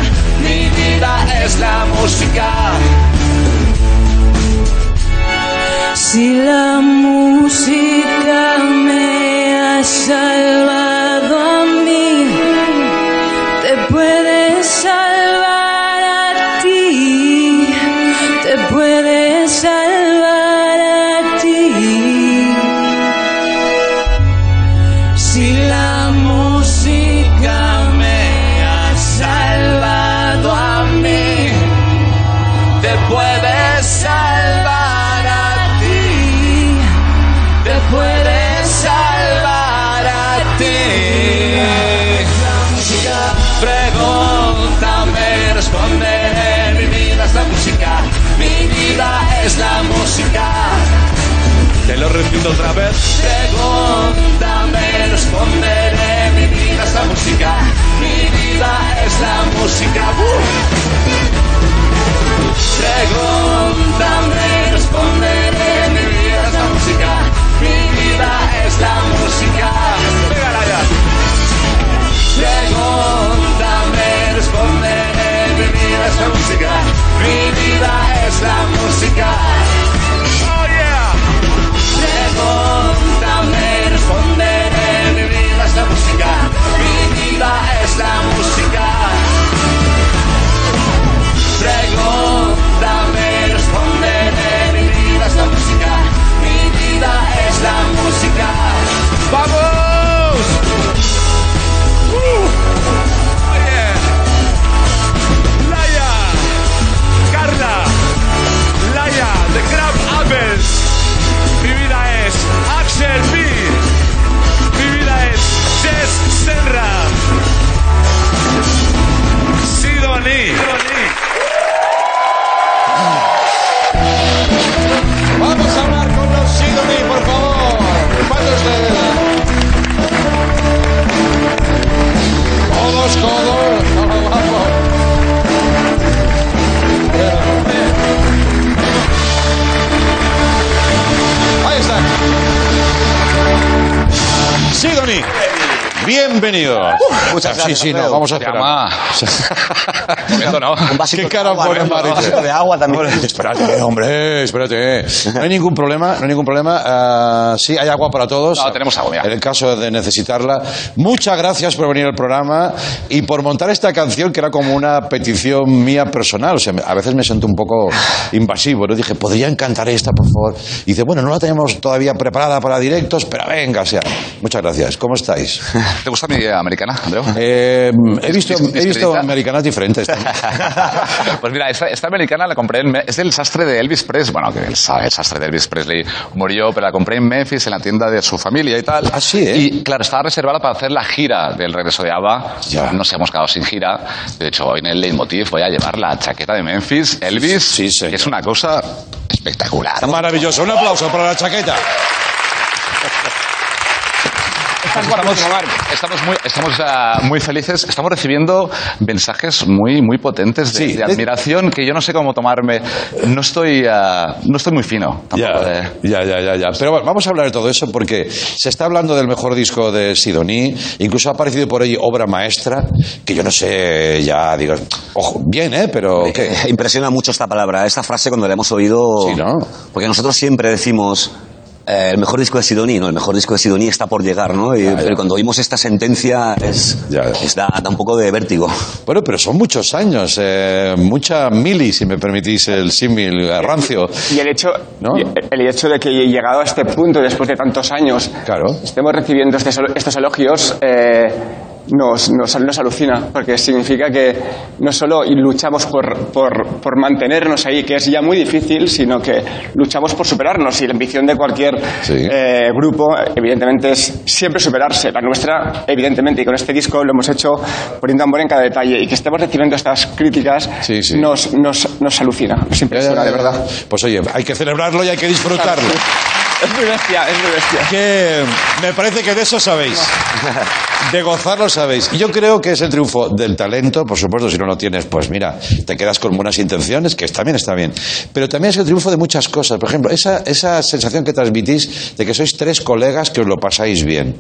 [SPEAKER 5] Mi vida es la música.
[SPEAKER 6] Si la música me ha salvado a mí, te puede salvar
[SPEAKER 5] pregunto otra vez. Pregúntame, responderé. Mi vida es la música. Mi vida es la música. ¡Uh! Pregúntame, responderé. Mi vida es la música. Mi vida es la música. Pégala ya. Pregúntame, responderé. Mi vida es la música. Mi vida es la música. Vamos
[SPEAKER 2] a hablar con los Sidoní, por favor. ¿Cuántos ustedes? Todos, todos. Vamos, vamos. Ahí están. Sidoní. Bienvenidos.
[SPEAKER 7] Muchas
[SPEAKER 2] Sí,
[SPEAKER 7] gracias,
[SPEAKER 2] sí, no,
[SPEAKER 7] Andreu.
[SPEAKER 2] vamos a esperar. <laughs>
[SPEAKER 5] Momento no.
[SPEAKER 7] Un vasito
[SPEAKER 2] ¿Qué
[SPEAKER 7] de
[SPEAKER 2] cara
[SPEAKER 7] agua,
[SPEAKER 2] pone
[SPEAKER 7] ¿no? Un vasito de agua también.
[SPEAKER 2] Espérate, hombre, espérate. No hay ningún problema, no hay ningún problema. Ah, sí, hay agua para todos.
[SPEAKER 5] No, tenemos agua, mira.
[SPEAKER 2] En el caso de necesitarla. Muchas gracias por venir al programa y por montar esta canción que era como una petición mía personal. O sea, a veces me siento un poco invasivo. ¿no? Dije, ¿podrían cantar esta, por favor? Y dice, bueno, no la tenemos todavía preparada para directos, pero venga, o sea. Muchas gracias. ¿Cómo estáis? <laughs>
[SPEAKER 5] ¿Te gusta mi americana, Andreu?
[SPEAKER 2] Eh, he visto, he visto americanas diferentes. <laughs>
[SPEAKER 5] Pues mira, esta, esta americana la compré en... Es del sastre de Elvis Presley. Bueno, que el, sa- el sastre de Elvis Presley murió, pero la compré en Memphis, en la tienda de su familia y tal.
[SPEAKER 2] Ah, sí, ¿eh?
[SPEAKER 5] Y claro, estaba reservada para hacer la gira del regreso de ABBA.
[SPEAKER 2] Ya.
[SPEAKER 5] Nos hemos quedado sin gira. De hecho, hoy en el Leitmotiv voy a llevar la chaqueta de Memphis, Elvis.
[SPEAKER 2] Sí, señor.
[SPEAKER 5] que es una cosa espectacular.
[SPEAKER 2] Maravilloso. Un aplauso para la chaqueta.
[SPEAKER 5] Estamos, estamos muy, estamos ah, muy felices. Estamos recibiendo mensajes muy, muy potentes de,
[SPEAKER 2] Sí,
[SPEAKER 5] de
[SPEAKER 2] es-
[SPEAKER 5] admiración que yo no sé cómo tomarme. No estoy, ah, no estoy muy fino. tampoco
[SPEAKER 2] Ya, ya, ya, ya, ya. Pero bueno, vamos a hablar de todo eso porque se está hablando del mejor disco de Sidoní. Incluso ha aparecido por ahí obra maestra, que yo no sé, ya digo, ojo, bien, ¿eh? Pero ¿qué?
[SPEAKER 7] Impresiona mucho esta palabra, esta frase cuando la hemos oído.
[SPEAKER 2] Sí, ¿no?
[SPEAKER 7] Porque nosotros siempre decimos. Eh, el mejor disco de Sidoní, no, el mejor disco de Sidoní está por llegar, ¿no? Y- Pero cuando oímos esta sentencia es,
[SPEAKER 2] Ya.
[SPEAKER 7] es da, da un poco de vértigo.
[SPEAKER 2] Bueno, pero son muchos años, eh, mucha mili, si me permitís el símil rancio.
[SPEAKER 8] Y el hecho,
[SPEAKER 2] ¿No?
[SPEAKER 8] y el hecho de que llegado a este punto, después de tantos años,
[SPEAKER 2] Claro.
[SPEAKER 8] estemos recibiendo estos, estos elogios, eh, nos, nos, nos alucina, porque significa que no solo luchamos por, por, por mantenernos ahí, que es ya muy difícil, sino que luchamos por superarnos. Y la ambición de cualquier
[SPEAKER 2] Sí.
[SPEAKER 8] eh, grupo, evidentemente, es siempre superarse. La nuestra, evidentemente, y con este disco lo hemos hecho poniendo amor en cada detalle. Y que estemos recibiendo estas críticas
[SPEAKER 2] Sí, sí.
[SPEAKER 8] Nos, nos, nos alucina, nos impresiona, de verdad.
[SPEAKER 2] Pues oye, hay que celebrarlo y hay que disfrutarlo.
[SPEAKER 8] Es muy bestia, es muy bestia.
[SPEAKER 2] Que me parece que de eso sabéis. De gozarlo sabéis. Yo creo que es el triunfo del talento, por supuesto, si no lo tienes, pues mira, te quedas con buenas intenciones, que también está bien. Pero también es el triunfo de muchas cosas. Por ejemplo, esa, esa sensación que transmitís de que sois tres colegas que os lo pasáis bien.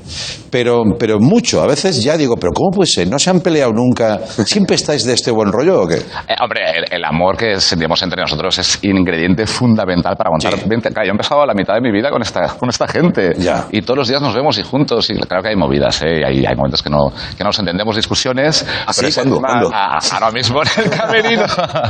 [SPEAKER 2] Pero, pero mucho, a veces ya digo, pero ¿cómo puede ser? ¿No se han peleado nunca? ¿Siempre estáis de este buen rollo o qué?
[SPEAKER 5] Eh, hombre, el, el amor que sentimos entre nosotros es ingrediente fundamental para aguantar.
[SPEAKER 2] Sí.
[SPEAKER 5] 20 claro, yo he empezado la mitad de mi vida con esta, con esta gente.
[SPEAKER 2] Ya.
[SPEAKER 5] Y todos los días nos vemos y juntos. Y claro que hay movidas, ¿eh? Hay, hay momentos que no, que no nos entendemos, discusiones.
[SPEAKER 7] ¿Así?
[SPEAKER 5] Pero es-
[SPEAKER 7] ¿Cuándo? ¿Cuándo?
[SPEAKER 5] A- a- ahora mismo en el camerino.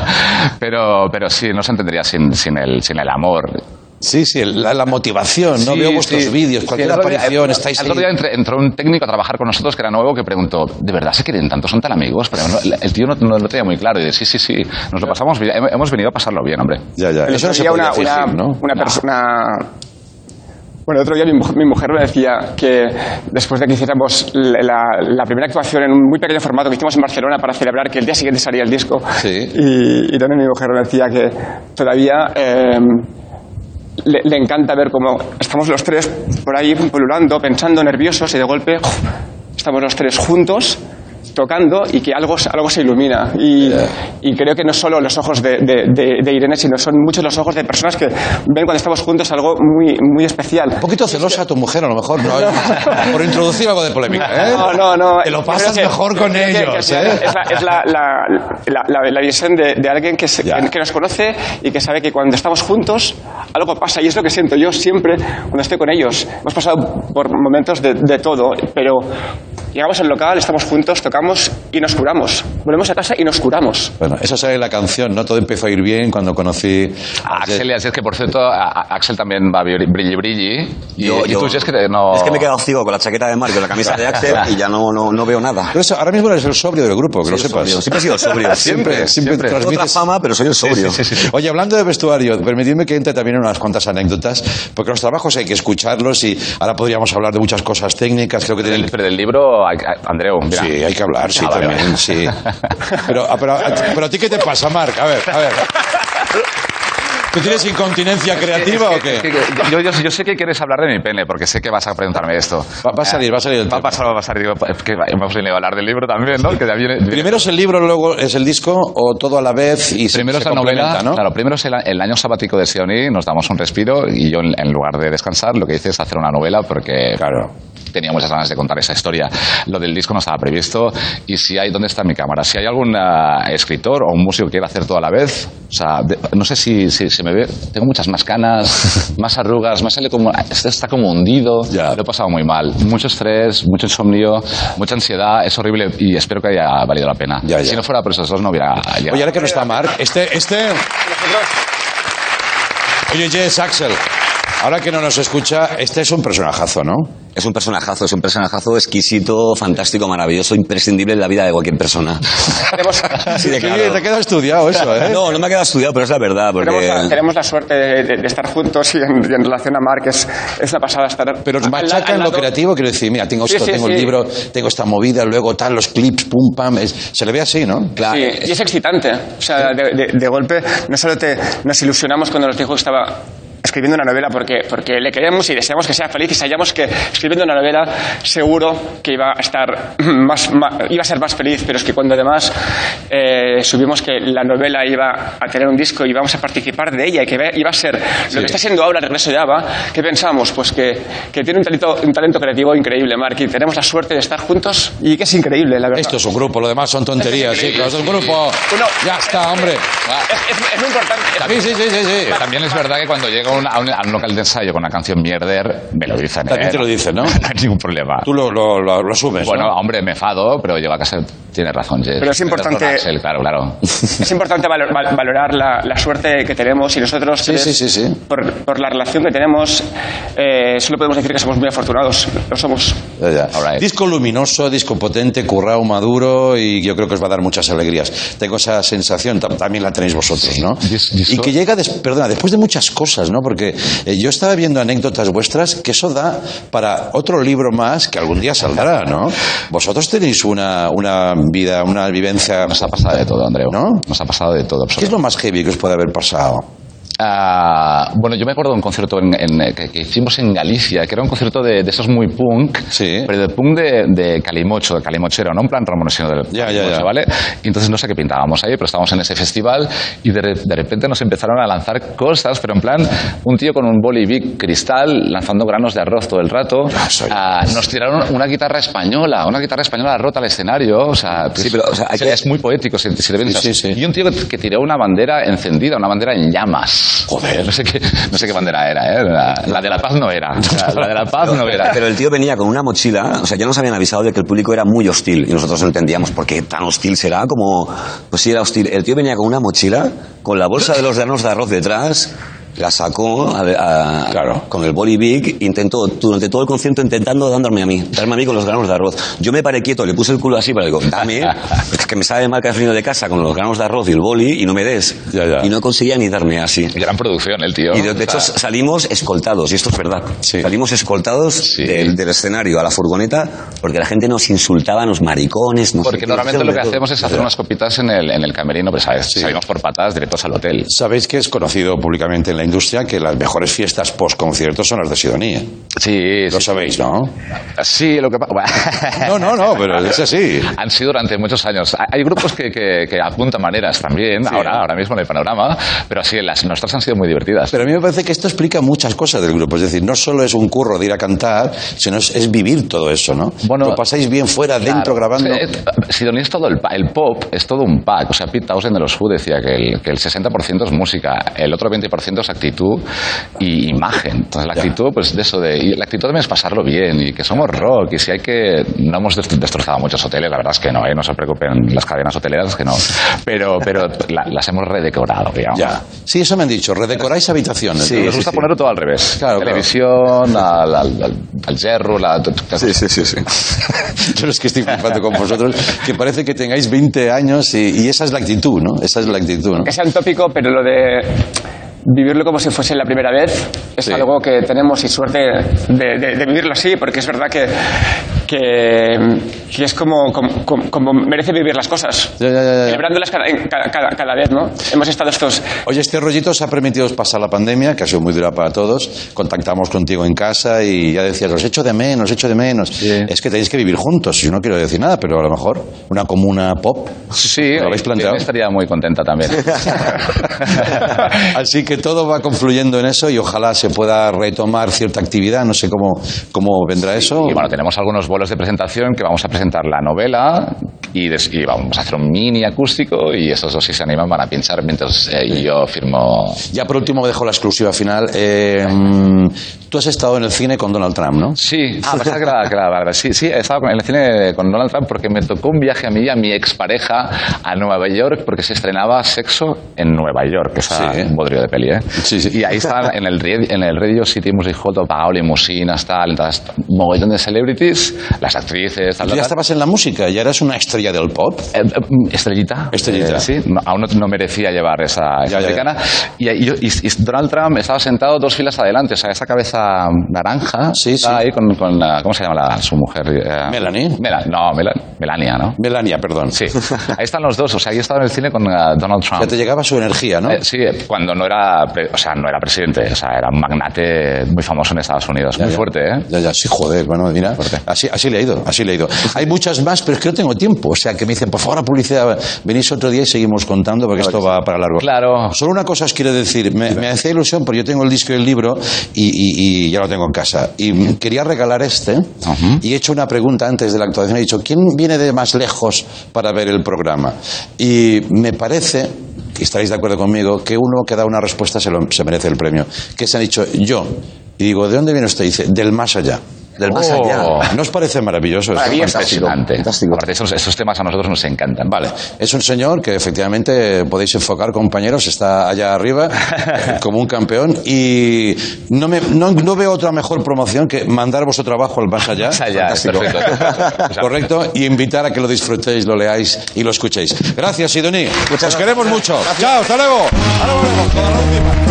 [SPEAKER 5] <laughs> pero, pero sí, no se entendería sin, sin, el, sin el amor.
[SPEAKER 2] Sí, sí, la, la motivación, ¿no?
[SPEAKER 5] Sí,
[SPEAKER 2] Veo vuestros
[SPEAKER 5] sí.
[SPEAKER 2] vídeos, cualquier
[SPEAKER 5] día-
[SPEAKER 2] aparición,
[SPEAKER 5] el-
[SPEAKER 2] estáis
[SPEAKER 5] El otro día entró un técnico a trabajar con nosotros que era nuevo que preguntó, ¿de verdad se quieren tanto? ¿Son tan amigos? Pero no- el tío no, no lo tenía muy claro. Y dice, sí, sí, sí, nos lo pasamos Hemos venido a pasarlo bien, hombre.
[SPEAKER 2] Ya, ya. Eso no se
[SPEAKER 8] una, una,
[SPEAKER 2] ¿no?
[SPEAKER 8] una persona. Bueno, el otro día mi, mujer- mi mujer me decía que después de que hiciéramos la, primera actuación en un muy pequeño formato que hicimos en Barcelona para celebrar que el día siguiente salía el disco,
[SPEAKER 2] Sí.
[SPEAKER 8] y, y también mi mujer me decía que todavía eh, le, le encanta ver cómo estamos los tres por ahí pululando, pensando, nerviosos y de golpe estamos los tres juntos tocando y que algo, algo se ilumina. Y, y creo que no solo los ojos de, de- de- de Irene, sino son muchos los ojos de personas que ven cuando estamos juntos algo muy, muy especial.
[SPEAKER 2] Un poquito celosa tu mujer, a lo mejor, ¿no? <laughs> Por introducir algo de polémica, ¿eh?
[SPEAKER 8] No, no, no.
[SPEAKER 2] Te lo pasas
[SPEAKER 8] que-
[SPEAKER 2] mejor con
[SPEAKER 8] que- que
[SPEAKER 2] ellos,
[SPEAKER 8] final
[SPEAKER 2] ¿eh?
[SPEAKER 8] Es, la, es la, la- la- visión de, alguien que, se- que, que nos conoce y que sabe que cuando estamos juntos algo pasa. Y es lo que siento yo siempre cuando estoy con ellos. Hemos pasado por momentos de, de todo, pero llegamos al local, estamos juntos, tocamos y nos curamos. Volvemos a casa y nos curamos.
[SPEAKER 2] Bueno, esa sale la canción, ¿no? Todo empezó a ir bien cuando conocí
[SPEAKER 9] A Axel, y así es que por cierto, a- a- Axel también va a brilli brilli. y,
[SPEAKER 7] Yo-
[SPEAKER 9] y
[SPEAKER 7] yo-
[SPEAKER 9] tú si es que te- no.
[SPEAKER 7] Es que me he quedado ciego con la chaqueta de Marco y la <laughs> camisa de Axel y ya no, no, no veo nada.
[SPEAKER 2] Pero eso, ahora mismo eres el sobrio del grupo, que lo
[SPEAKER 7] Sí,
[SPEAKER 2] sepas.
[SPEAKER 7] sobrio. Siempre he sido sobrio. <laughs>
[SPEAKER 2] Siempre, siempre,
[SPEAKER 7] Siempre. Tengo otra
[SPEAKER 2] transmites...
[SPEAKER 7] fama, pero soy el sobrio.
[SPEAKER 2] Oye, hablando de vestuario, permitidme que entre también en unas cuantas anécdotas, porque los trabajos hay que escucharlos y ahora podríamos hablar de muchas cosas técnicas, creo que
[SPEAKER 9] Pero
[SPEAKER 2] tienen...
[SPEAKER 9] del, pero del libro, Andreu, mira.
[SPEAKER 2] Sí, hay que hablar, sí,
[SPEAKER 9] Ah, vale,
[SPEAKER 2] también,
[SPEAKER 9] vale.
[SPEAKER 2] sí. <laughs> Pero, ah, pero, pero a ti qué te pasa, Marc? A ver, a ver. ¿Tú tienes incontinencia creativa o qué?
[SPEAKER 9] Es que- yo, yo, yo sé que quieres hablar de mi pene, porque sé que vas a preguntarme esto.
[SPEAKER 2] Va, va a salir, va a salir el
[SPEAKER 9] Va a pasar, va a pasar. Digo, es que hemos venido a hablar del libro también, ¿no? Que ya viene-
[SPEAKER 2] Primero es el libro, luego es el disco o todo a la vez y se-
[SPEAKER 9] Primero
[SPEAKER 2] se,
[SPEAKER 9] es la novela,
[SPEAKER 2] ¿no?
[SPEAKER 9] claro, primero es el, el año sabático de Sioni, nos damos un respiro y yo en, en lugar de descansar lo que hice es hacer una novela porque
[SPEAKER 2] Claro.
[SPEAKER 9] Tenía muchas ganas de contar esa historia. Lo del disco no estaba previsto y si hay, ¿dónde está mi cámara? Si hay algún ah, escritor o un músico que quiera hacer todo a la vez, o sea, de- no sé si, si se me ve, tengo muchas más canas, <laughs> más arrugas, me sale como, este está como hundido,
[SPEAKER 2] Ya.
[SPEAKER 9] lo he pasado muy mal. Mucho estrés, mucho insomnio, mucha ansiedad, es horrible y espero que haya valido la pena.
[SPEAKER 2] Ya, ya.
[SPEAKER 9] Si no fuera por esos dos no hubiera llegado.
[SPEAKER 2] Oye, ahora que no está Marc, este, este... Oye, Jess, Axel, ahora que no nos escucha, este es un personajazo, ¿no?
[SPEAKER 7] Es un personajazo, es un personajazo exquisito, fantástico, maravilloso, imprescindible en la vida de cualquier persona. Así de
[SPEAKER 2] Sí,
[SPEAKER 7] claro.
[SPEAKER 2] te queda estudiado eso, ¿eh?
[SPEAKER 7] No, no me ha quedado estudiado, pero es la verdad, porque...
[SPEAKER 8] tenemos, la, tenemos la suerte de, de- de estar juntos y en, y en relación a Mark es, es una pasada estar.
[SPEAKER 2] Pero os
[SPEAKER 8] al la-
[SPEAKER 2] machacan
[SPEAKER 8] al
[SPEAKER 2] lo
[SPEAKER 8] lado-
[SPEAKER 2] creativo, quiero decir, mira, tengo
[SPEAKER 8] Sí,
[SPEAKER 2] esto,
[SPEAKER 8] sí,
[SPEAKER 2] tengo el
[SPEAKER 8] sí.
[SPEAKER 2] libro, tengo esta movida, luego tal, los clips, pum, pam. es- se le ve así, ¿no?
[SPEAKER 7] Claro.
[SPEAKER 8] Sí, y es excitante. O sea, de, de- de golpe, no solo te, nos ilusionamos cuando nos dijo que estaba escribiendo una novela porque, porque le queremos y deseamos que sea feliz y sabíamos que escribiendo una novela seguro que iba a estar <clears throat> más, más- iba a ser más feliz pero es que cuando además eh, subimos que la novela iba a tener un disco y íbamos a participar de ella y que iba a ser lo que está siendo ahora el regreso de Ava ¿qué pensamos? pues que, que tiene un talento, un talento creativo increíble Mark y tenemos la suerte de estar juntos y que es increíble la verdad
[SPEAKER 2] Esto es un grupo, lo demás son tonterías, chicos. Es un grupo.
[SPEAKER 8] Uno-
[SPEAKER 2] Ya está, hombre.
[SPEAKER 8] es, es- es muy importante
[SPEAKER 2] Sí, sí, sí, sí. sí.
[SPEAKER 9] También es verdad que cuando llega un- a, un, a un local de ensayo con una canción mierder, me lo dicen.
[SPEAKER 2] También
[SPEAKER 9] ¿eh?
[SPEAKER 2] te lo dicen, ¿no? <laughs>
[SPEAKER 9] No hay ningún problema.
[SPEAKER 2] Tú lo, lo, lo, lo asumes,
[SPEAKER 9] Bueno,
[SPEAKER 2] ¿no?
[SPEAKER 9] hombre, me enfado, pero llego a casa. Tienes razón, Jess.
[SPEAKER 8] Pero es importante-
[SPEAKER 9] Axel, claro, claro.
[SPEAKER 8] Es importante valor- val- valorar la, la suerte que tenemos y nosotros,
[SPEAKER 2] Sí,
[SPEAKER 8] tres,
[SPEAKER 2] sí, sí, sí.
[SPEAKER 8] Por, por la relación que tenemos, eh, solo podemos decir que somos muy afortunados. Lo somos.
[SPEAKER 2] Ya.
[SPEAKER 9] All right.
[SPEAKER 2] Disco luminoso, disco potente, currao, maduro y yo creo que os va a dar muchas alegrías. Tengo esa sensación, tam- también la tenéis vosotros, ¿no? Y que llega, des- perdona, después de muchas cosas, ¿no? Porque eh, yo estaba viendo anécdotas vuestras que eso da para otro libro más que algún día saldrá, ¿no? Vosotros tenéis una, una vida, una vivencia...
[SPEAKER 9] Nos ha pasado de todo, Andreu.
[SPEAKER 2] ¿No?
[SPEAKER 9] Nos ha pasado de todo,
[SPEAKER 2] ¿Qué es lo más heavy que os puede haber pasado?
[SPEAKER 9] Ah, bueno, yo me acuerdo de un concierto en- en, eh, que, que hicimos en Galicia, que era un concierto de, de esos muy punk,
[SPEAKER 2] Sí.
[SPEAKER 9] pero de punk de, de calimocho, de calimochero, no en plan Ramón, sino del
[SPEAKER 2] Ya, ya,
[SPEAKER 9] calimocho,
[SPEAKER 2] ya.
[SPEAKER 9] ¿vale? Y entonces no sé qué pintábamos ahí, pero estábamos en ese festival y de, de repente nos empezaron a lanzar cosas, pero en plan un tío con un boli Bic cristal lanzando granos de arroz todo el rato. Ah, nos tiraron una guitarra española, una guitarra española rota al escenario, o sea,
[SPEAKER 7] Sí, pero, o sea, hay
[SPEAKER 9] es, muy poético si, si ves.
[SPEAKER 2] Sí.
[SPEAKER 9] Y un tío que tiró una bandera encendida, una bandera en llamas. Joder. No sé qué, no sé qué bandera era, ¿eh? La, de la paz no era. La de la paz no era.
[SPEAKER 7] Pero el tío venía con una mochila, o sea, ya nos habían avisado de que el público era muy hostil y nosotros no entendíamos por qué tan hostil será, como, pues sí era hostil. El tío venía con una mochila, con la bolsa de los granos de arroz detrás, la sacó a- a-
[SPEAKER 2] Claro.
[SPEAKER 7] con el body big, intentó durante todo el concierto intentando darme a mí, darme a mí con los granos de arroz. Yo me paré quieto, le puse el culo así para digo, dame, <laughs> es que me sabe mal que has venido de casa con los granos de arroz y el boli y no me des.
[SPEAKER 2] Ya, ya.
[SPEAKER 7] Y no conseguía ni darme así.
[SPEAKER 9] Gran producción el tío.
[SPEAKER 7] Y de, de hecho
[SPEAKER 9] sea,
[SPEAKER 7] salimos escoltados, y esto es verdad.
[SPEAKER 2] Sí.
[SPEAKER 7] Salimos escoltados
[SPEAKER 9] Sí.
[SPEAKER 7] del, del escenario a la furgoneta porque la gente nos insultaba, nos maricones, nos
[SPEAKER 9] porque normalmente lo que hacemos es hacer unas copitas en el, en el camerino, pero ¿sabes? salimos por patas directos al hotel.
[SPEAKER 2] Sabéis que es conocido públicamente en la industria que las mejores fiestas post-concierto son las de Sidonia.
[SPEAKER 9] Sí,
[SPEAKER 2] Lo
[SPEAKER 9] sí.
[SPEAKER 2] sabéis, ¿no?
[SPEAKER 9] Sí, lo que pasa. <laughs>
[SPEAKER 2] No, no, no, pero es así.
[SPEAKER 9] Han sido durante muchos años. Hay- grupos que, que- que apuntan maneras también, ahora, ahora mismo en el panorama, pero sí, las nuestras han sido muy divertidas.
[SPEAKER 2] Pero a mí me parece que esto explica muchas cosas del grupo. Es decir, no solo es un curro de ir a cantar, sino es, es vivir todo eso, ¿no?
[SPEAKER 9] Bueno,
[SPEAKER 2] Lo pasáis bien fuera, dentro, grabando.
[SPEAKER 9] Es que, Sidonia es todo el, el pop, es todo un pack. O sea, Pete Townsend de los Who decía que el, que el 60% es música, el otro 20% es actitud y imagen. Entonces, la actitud, pues de eso, de, y la actitud también es pasarlo bien y que somos rock y si hay que. No hemos dest- destrozado muchos hoteles, la verdad es que no, ¿eh? no se preocupen las cadenas hoteleras, que no. Pero, pero la- las hemos redecorado, digamos.
[SPEAKER 2] Ya. Sí, eso me han dicho. Redecoráis habitaciones.
[SPEAKER 9] Sí, nos gusta ponerlo todo al revés.
[SPEAKER 2] Claro, claro.
[SPEAKER 9] Televisión, al, al, al, al hierro, la...
[SPEAKER 7] Sí, sí, sí, sí. <laughs>
[SPEAKER 2] Yo es que estoy flipando con vosotros, que parece que tengáis 20 años y, y esa es la actitud, ¿no? Esa es la actitud, ¿no?
[SPEAKER 8] Que sea un tópico, pero lo de vivirlo como si fuese la primera vez es
[SPEAKER 2] Sí.
[SPEAKER 8] algo que tenemos y suerte de, de- de vivirlo así, porque es verdad que, que, que es como, como, como- merece vivir las cosas.
[SPEAKER 2] Ya, ya, ya.
[SPEAKER 8] Celebrándolas cada, cada, cada- vez, ¿no? Hemos estado estos...
[SPEAKER 2] Oye, este rollito os ha permitido pasar la pandemia, que ha sido muy dura para todos. Contactamos contigo en casa y ya decías, os echo de menos, os echo de menos. Es que tenéis que vivir juntos. Yo no quiero decir nada, pero a lo mejor una comuna pop.
[SPEAKER 9] Sí,
[SPEAKER 2] ¿Lo habéis planteado?
[SPEAKER 9] Irene estaría muy contenta también. <laughs> <laughs>
[SPEAKER 2] Así que todo va confluyendo en eso y ojalá se pueda retomar cierta actividad. No sé cómo, cómo vendrá eso.
[SPEAKER 9] Y bueno, tenemos algunos vuelos de presentación que vamos a presentar la novela y, des- y vamos a hacer un mini acústico y esos dos si se animan van a pinchar mientras eh, yo firmo...
[SPEAKER 2] Ya por último dejo la exclusiva final. Eh, tú has estado en el cine con Donald Trump, ¿no?
[SPEAKER 9] Sí, ah, que era, que era Bárbara. Sí, sí, he estado en el cine con Donald Trump porque me tocó un viaje a mí y a mi expareja a Nueva York porque se estrenaba Sexo en Nueva York, que es
[SPEAKER 2] Sí.
[SPEAKER 9] un bodrio de peli, ¿eh?
[SPEAKER 2] Sí, sí.
[SPEAKER 9] Y ahí estaban en el, en el Radio City Music Hall, todo pagado, limusinas, tal, entonces, mogollón de celebrities, las actrices, tal,
[SPEAKER 2] Tú ya estabas en la música, ya eras una estrella del pop.
[SPEAKER 9] Eh, eh, estrellita.
[SPEAKER 2] Estrellita.
[SPEAKER 9] Eh, sí, no, aún no, merecía llevar esa, esa
[SPEAKER 2] Ya, ya, ya.
[SPEAKER 9] Y, y- y Donald Trump estaba sentado dos filas adelante, o sea, esa cabeza naranja.
[SPEAKER 2] Sí, sí.
[SPEAKER 9] ahí con, con la, ¿cómo se llama la- su mujer? Eh,
[SPEAKER 2] Melanie.
[SPEAKER 9] Mela- no, Mela- Melania, ¿no?
[SPEAKER 2] Melania, perdón.
[SPEAKER 9] Sí, ahí están los dos, o sea, yo estaba en el cine con eh, Donald Trump.
[SPEAKER 2] Ya te llegaba su energía, ¿no?
[SPEAKER 9] Eh, sí, cuando no era, o sea, no era presidente, o sea, era un magnate muy famoso en Estados Unidos, muy
[SPEAKER 2] ya.
[SPEAKER 9] fuerte, ¿eh?
[SPEAKER 2] Ya, ya, sí, joder, bueno, mira, así, así le he ido, así le he ido. Hay muchas más, pero es que no tengo tiempo. O sea, que me dicen, por favor, a publicidad, venís otro día y seguimos contando porque esto va para largo.
[SPEAKER 9] Claro.
[SPEAKER 2] Solo una cosa os quiero decir, me, me hacía ilusión porque yo tengo el disco y el libro y, y- y ya lo tengo en casa. Y quería regalar este y he hecho una pregunta antes de la actuación. He dicho, ¿quién viene de más lejos para ver el programa? Y me parece, y estaréis de acuerdo conmigo, que uno que da una respuesta se, lo- se merece el premio. Que se han dicho, yo. Y digo, ¿de dónde viene usted? Y dice, del más allá.
[SPEAKER 7] Del más
[SPEAKER 9] Oh.
[SPEAKER 7] allá.
[SPEAKER 2] ¿No os parece maravilloso? esto?
[SPEAKER 8] Maravilloso.
[SPEAKER 7] Fantástico,
[SPEAKER 9] Impresionante.
[SPEAKER 7] fantástico.
[SPEAKER 9] Aparte, esos, esos temas a nosotros nos encantan.
[SPEAKER 2] Vale, es un señor que efectivamente podéis enfocar, compañeros, está allá arriba <laughs> como un campeón y no, me, no, no veo otra mejor promoción que mandar vuestro trabajo al más allá. <laughs>
[SPEAKER 9] Más allá, perfecto. <laughs>
[SPEAKER 2] Correcto, y invitar a que lo disfrutéis, lo leáis y lo escuchéis. Gracias, Sidoní. Os queremos mucho. Chao, hasta luego. Ahora volvemos con la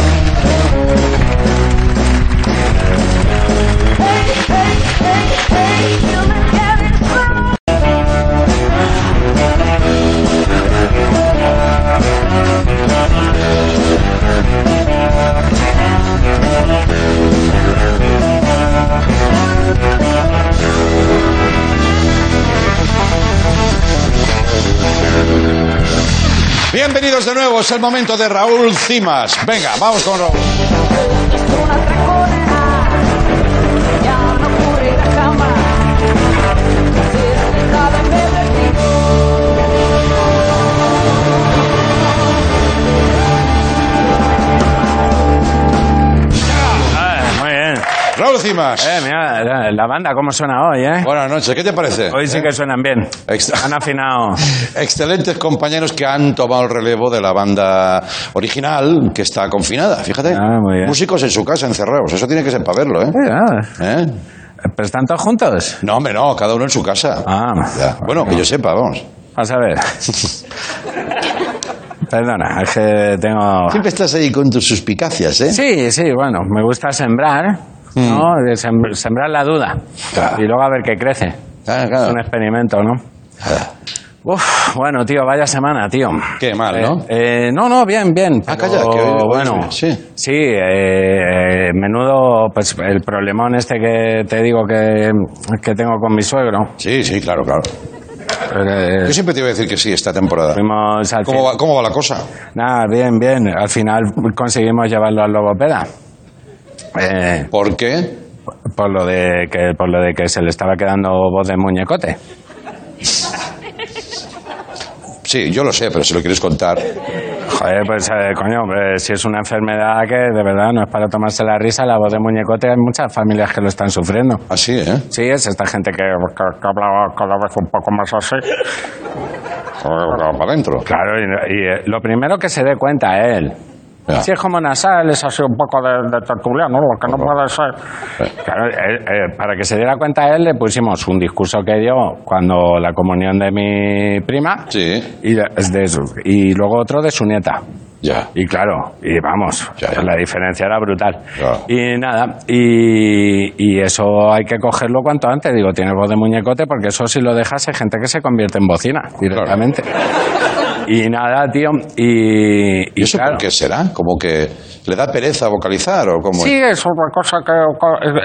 [SPEAKER 2] es el momento de Raúl Cimas. Venga, vamos con Raúl.
[SPEAKER 10] Eh, mira, la, la banda, ¿cómo suena hoy, eh?
[SPEAKER 2] Buenas noches, ¿qué te parece?
[SPEAKER 10] Hoy sí que suenan bien. Han afinado. <laughs>
[SPEAKER 2] Excelentes compañeros que han tomado el relevo de la banda original que está confinada, fíjate.
[SPEAKER 10] Ah, muy bien.
[SPEAKER 2] Músicos en su casa encerrados, eso tiene que ser para verlo, ¿eh?
[SPEAKER 10] Eh.
[SPEAKER 2] ¿Eh?
[SPEAKER 10] ¿Pero están todos juntos?
[SPEAKER 2] No, hombre, no, cada uno en su casa.
[SPEAKER 10] Ah,
[SPEAKER 2] Ya, Bueno, que yo sepa, vamos.
[SPEAKER 10] Vamos a ver. <laughs> Perdona, es que tengo...
[SPEAKER 2] Siempre estás ahí con tus suspicacias, ¿eh?
[SPEAKER 10] Sí, sí, bueno, me gusta sembrar, ¿no? De sem- Sembrar la duda.
[SPEAKER 2] Claro.
[SPEAKER 10] Y luego a ver qué crece.
[SPEAKER 2] Ah,
[SPEAKER 10] Es un experimento, ¿no? Uf, bueno, tío, vaya semana, tío.
[SPEAKER 2] Qué mal, ¿no?
[SPEAKER 10] Eh, eh, no, no, bien, bien.
[SPEAKER 2] Ah,
[SPEAKER 10] pero,
[SPEAKER 2] calla, que hoy- hoy
[SPEAKER 10] bueno,
[SPEAKER 2] sí.
[SPEAKER 10] Sí, eh, menudo, pues el problemón este que te digo que, que tengo con mi suegro.
[SPEAKER 2] Sí, sí, claro, claro.
[SPEAKER 10] Eh,
[SPEAKER 2] Yo siempre te iba a decir que sí esta temporada. ¿Cómo va, cómo va la cosa?
[SPEAKER 10] Nada, bien, bien. Al final conseguimos llevarlo al logopeda. Eh,
[SPEAKER 2] ¿Por qué?
[SPEAKER 10] por lo de que por lo de que se le estaba quedando voz de muñecote.
[SPEAKER 2] Sí, yo lo sé, pero si lo quieres contar.
[SPEAKER 10] Joder, pues eh, coño, hombre, si es una enfermedad que de verdad no es para tomarse la risa, la voz de muñecote hay muchas familias que lo están sufriendo.
[SPEAKER 2] Así, ¿eh?
[SPEAKER 10] Sí, es esta gente que, que, que habla cada vez un poco más así.
[SPEAKER 2] Para adentro.
[SPEAKER 10] Claro, y, y, eh, lo primero que se dé cuenta él.
[SPEAKER 2] Ya.
[SPEAKER 10] Si es como nasal, es así un poco de, de tertuliano, lo que no puede ser. Claro, eh, eh, para que se diera cuenta él, le pusimos un discurso que dio cuando la comunión de mi prima
[SPEAKER 2] Sí,
[SPEAKER 10] y, de- es de su- y luego otro de su nieta.
[SPEAKER 2] ya.
[SPEAKER 10] Y claro, y vamos,
[SPEAKER 2] Ya, ya.
[SPEAKER 10] la diferencia era brutal. Y nada, y, y eso hay que cogerlo cuanto antes. Digo, tiene voz de muñecote porque eso si lo dejas hay gente que se convierte en bocina directamente. Y nada, tío, y,
[SPEAKER 2] ¿Y eso
[SPEAKER 10] claro.
[SPEAKER 2] por qué será? ¿Como que le da pereza vocalizar o cómo?
[SPEAKER 10] Sí, es otra cosa que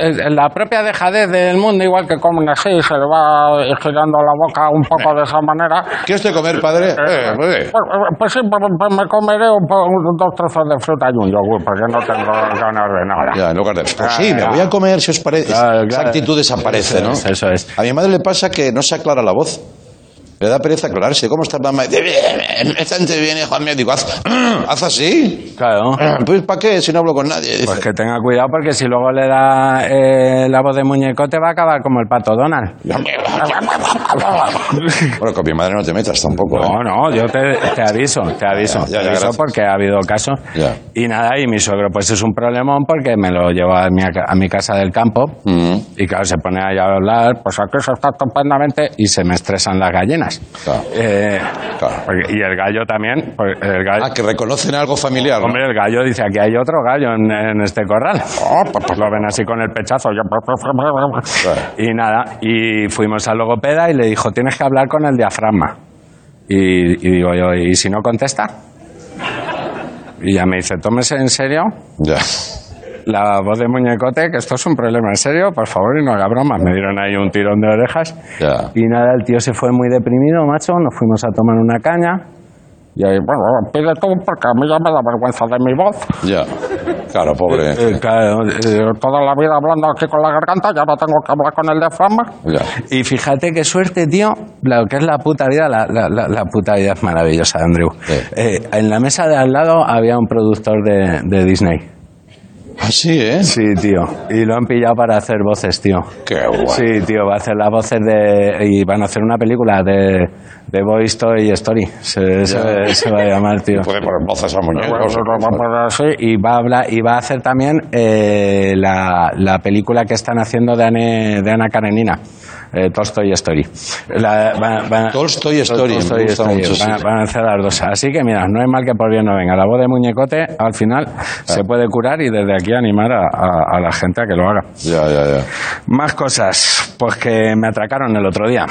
[SPEAKER 10] es- es la propia dejadez del mundo, igual que comen así, se le va girando la boca un poco de esa manera.
[SPEAKER 2] ¿Quieres de comer, padre? Eh, eh.
[SPEAKER 10] Pues, pues sí, pues, pues me comeré un, dos trozos de fruta y un yogur, porque no tengo ganas de nada.
[SPEAKER 2] Ya, en lugar de. Pues sí, me voy a comer si os parece. Esa actitud desaparece, ¿no?
[SPEAKER 10] es, eso es.
[SPEAKER 2] A mi madre le pasa que no se aclara la voz. Le da pereza aclararse. ¿Cómo estás, mamá? Bien, bastante bien, hijo mío. Digo, haz, <clears throat> haz así.
[SPEAKER 10] Claro. <clears throat>
[SPEAKER 2] Pues, ¿para qué? Si no hablo con nadie. Dice,
[SPEAKER 10] Pues que tenga cuidado porque si luego le da eh, la voz de muñecote va a acabar como el pato Donald. <laughs>
[SPEAKER 2] Bueno, con mi madre no te metas tampoco. ¿eh?
[SPEAKER 10] No, no, yo te, te aviso, te aviso,
[SPEAKER 2] Ya, ya,
[SPEAKER 10] te aviso
[SPEAKER 2] gracias.
[SPEAKER 10] porque ha habido caso.
[SPEAKER 2] Ya.
[SPEAKER 10] Y nada, y mi suegro pues es un problemón porque me lo llevo a mi, a mi casa del campo
[SPEAKER 2] Mm,
[SPEAKER 10] y claro, se pone ahí a hablar, pues aquí se está estupendamente y se me estresan las gallinas.
[SPEAKER 2] Claro.
[SPEAKER 10] Eh,
[SPEAKER 2] Claro.
[SPEAKER 10] porque- y el gallo también, pues, el gallo,
[SPEAKER 2] Ah, que reconocen algo familiar. ¿no?
[SPEAKER 10] Hombre, el gallo dice, aquí hay otro gallo en, en este corral. Oh, pues, lo ven así con el pechazo. Y nada, y fuimos al logopeda y le dijo, tienes que hablar con el diafragma. Y, y digo yo, ¿y si no contesta? Y ya me dice, tómese en serio
[SPEAKER 2] Ya.
[SPEAKER 10] La voz de muñecote, que esto es un problema en serio, por favor, y no haga bromas. Me dieron ahí un tirón de orejas.
[SPEAKER 2] Ya.
[SPEAKER 10] Y nada, el tío se fue muy deprimido, macho. Nos fuimos a tomar una caña. Y ahí, bueno, pide tú, porque a mí ya me da vergüenza de mi voz.
[SPEAKER 2] Ya. Claro, pobre.
[SPEAKER 10] Eh, claro, eh, toda la vida hablando aquí con la garganta, ya no tengo que hablar con el diafragma.
[SPEAKER 2] Ya.
[SPEAKER 10] Y fíjate qué suerte, tío, lo que es la puta vida, la, la, la, la puta vida es maravillosa, Andrew.
[SPEAKER 2] Sí.
[SPEAKER 10] Eh, en la mesa de al lado había un productor de, de Disney.
[SPEAKER 2] Así, ¿eh?
[SPEAKER 10] Sí, tío. Y lo han pillado para hacer voces, tío.
[SPEAKER 2] Qué guay.
[SPEAKER 10] Sí, tío, va a hacer las voces de... Y van a hacer una película de, de Boy Story Story. Se, se- se va a llamar, tío.
[SPEAKER 2] Puede poner voces a muñecos.
[SPEAKER 10] Y va a hablar y va a hacer también eh, la, la película que están haciendo de, Ane- de Ana Karenina. Eh, Tolstoy Story. La- van- van-
[SPEAKER 2] Tolstoy Story, me
[SPEAKER 10] Tolstoy
[SPEAKER 2] gusta
[SPEAKER 10] Story.
[SPEAKER 2] mucho,
[SPEAKER 10] Van,
[SPEAKER 2] sí.
[SPEAKER 10] van a hacer las dos. Así que mira, no hay mal que por bien no venga. La voz de muñecote al final se puede curar y desde aquí animar a, a- a la gente a que lo haga.
[SPEAKER 2] Ya, ya, ya.
[SPEAKER 10] Más cosas, pues que me atracaron el otro día.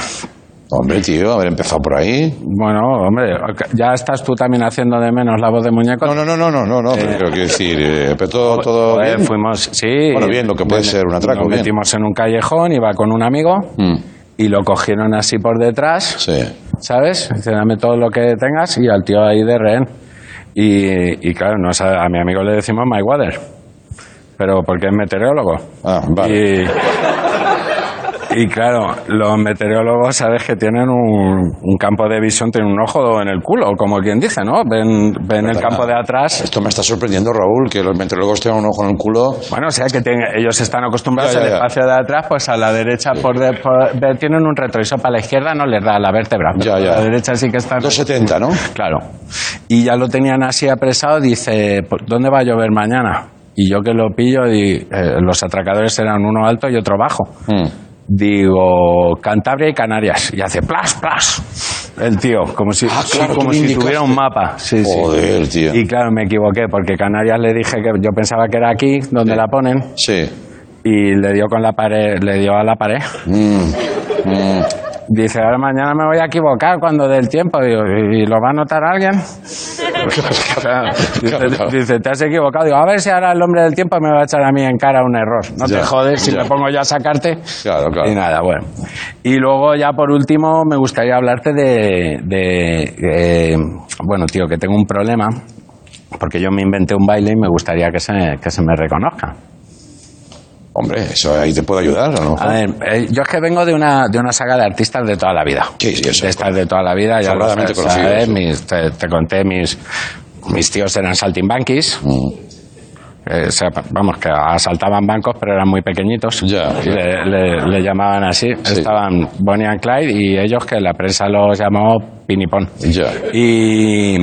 [SPEAKER 2] Hombre, tío, haber empezado por ahí.
[SPEAKER 10] Bueno, hombre, ya estás tú también haciendo de menos la voz de muñecote.
[SPEAKER 2] No, no, no, no, no, no, pero quiero decir, eh, pero todo, todo
[SPEAKER 10] Joder,
[SPEAKER 2] bien.
[SPEAKER 10] fuimos, sí.
[SPEAKER 2] Bueno, bien, lo que puede ser un atraco,
[SPEAKER 10] Nos
[SPEAKER 2] bien.
[SPEAKER 10] metimos en un callejón, iba con un amigo
[SPEAKER 2] Mm,
[SPEAKER 10] y lo cogieron así por detrás,
[SPEAKER 2] sí.
[SPEAKER 10] ¿sabes? Dice, dame todo lo que tengas y al tío ahí de rehén. Y, y claro, no, a, a mi amigo le decimos My Water, pero porque es meteorólogo.
[SPEAKER 2] Ah, vale.
[SPEAKER 10] Y, claro, los meteorólogos, sabes que tienen un, un campo de visión, tienen un ojo en el culo, como quien dice, ¿no? Ven, ven el campo de atrás.
[SPEAKER 2] Esto me está sorprendiendo, Raúl, que los meteorólogos tengan un ojo en el culo.
[SPEAKER 10] Bueno, o sea que tienen- ellos están acostumbrados
[SPEAKER 2] Ya, ya,
[SPEAKER 10] al espacio de atrás, pues a la derecha por, de- por- tienen un retrovisor para la izquierda, no les da la vértebra.
[SPEAKER 2] Ya,
[SPEAKER 10] pero
[SPEAKER 2] ya.
[SPEAKER 10] A la derecha sí que están.
[SPEAKER 2] 270, ¿no?
[SPEAKER 10] Claro. Y ya lo tenían así apresado, dice, "¿Por ¿dónde va a llover mañana? Y yo que lo pillo, y eh, los atracadores eran uno alto y otro bajo.
[SPEAKER 2] Mm.
[SPEAKER 10] Digo, Cantabria y Canarias. Y hace plas, plas. El tío, como si,
[SPEAKER 2] Ah, claro,
[SPEAKER 10] como si tuviera un mapa. Sí, sí.
[SPEAKER 2] Joder, tío.
[SPEAKER 10] Y claro, me equivoqué, porque Canarias le dije que yo pensaba que era aquí, donde
[SPEAKER 2] Sí.
[SPEAKER 10] la ponen,
[SPEAKER 2] Sí.
[SPEAKER 10] y le dio con la pared, le dio a la pared.
[SPEAKER 2] Mm, mm.
[SPEAKER 10] Dice, ahora mañana me voy a equivocar cuando del tiempo. Digo, ¿y lo va a notar alguien? <laughs> <laughs> Dice, te has equivocado. Digo, a ver si ahora el hombre del tiempo me va a echar a mí en cara un error. No
[SPEAKER 2] Ya,
[SPEAKER 10] te jodes si
[SPEAKER 2] ya.
[SPEAKER 10] me pongo yo a sacarte.
[SPEAKER 2] Claro, claro.
[SPEAKER 10] Y nada, bueno. Y luego ya por último me gustaría hablarte de... de, eh, bueno, tío, que tengo un problema. Porque yo me inventé un baile y me gustaría que se, que se me reconozca.
[SPEAKER 2] Hombre, eso ahí te puedo ayudar, ¿o no?
[SPEAKER 10] A ver, eh, yo es que vengo de una, de una saga de artistas de toda la vida.
[SPEAKER 2] Sí, sí, eso.
[SPEAKER 10] De estas de toda la vida, ya lo sabes,
[SPEAKER 2] conocidos.
[SPEAKER 10] mis- te, te conté, mis, mis tíos eran saltimbanquis.
[SPEAKER 2] Mm.
[SPEAKER 10] Eh, o sea, vamos, que asaltaban bancos, pero eran muy pequeñitos.
[SPEAKER 2] Ya,
[SPEAKER 10] le, le- le llamaban así.
[SPEAKER 2] Sí.
[SPEAKER 10] Estaban Bonnie and Clyde y ellos que la prensa los llamó Pinipón.
[SPEAKER 2] Ya.
[SPEAKER 10] Y,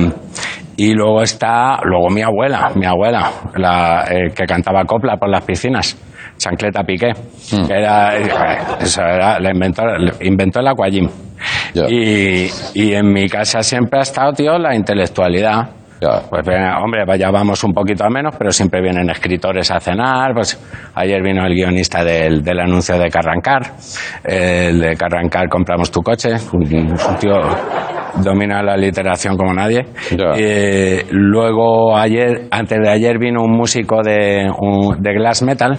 [SPEAKER 10] y luego está, luego mi abuela, mi abuela, la, eh, que cantaba copla por las piscinas, Chancleta Piqué,
[SPEAKER 2] Mm.
[SPEAKER 10] que era, eso era, la inventó, inventó el aquagym.
[SPEAKER 2] Ya.
[SPEAKER 10] Y, y en mi casa siempre ha estado, tío, la intelectualidad. Pues hombre, ya vamos un poquito a menos, pero siempre vienen escritores a cenar. Pues ayer vino el guionista del, del anuncio de Carrancar, el de Carrancar compramos tu coche, un, un tío domina la literación como nadie.
[SPEAKER 2] Ya.
[SPEAKER 10] Eh, luego ayer, antes de ayer vino un músico de, un- de glass metal.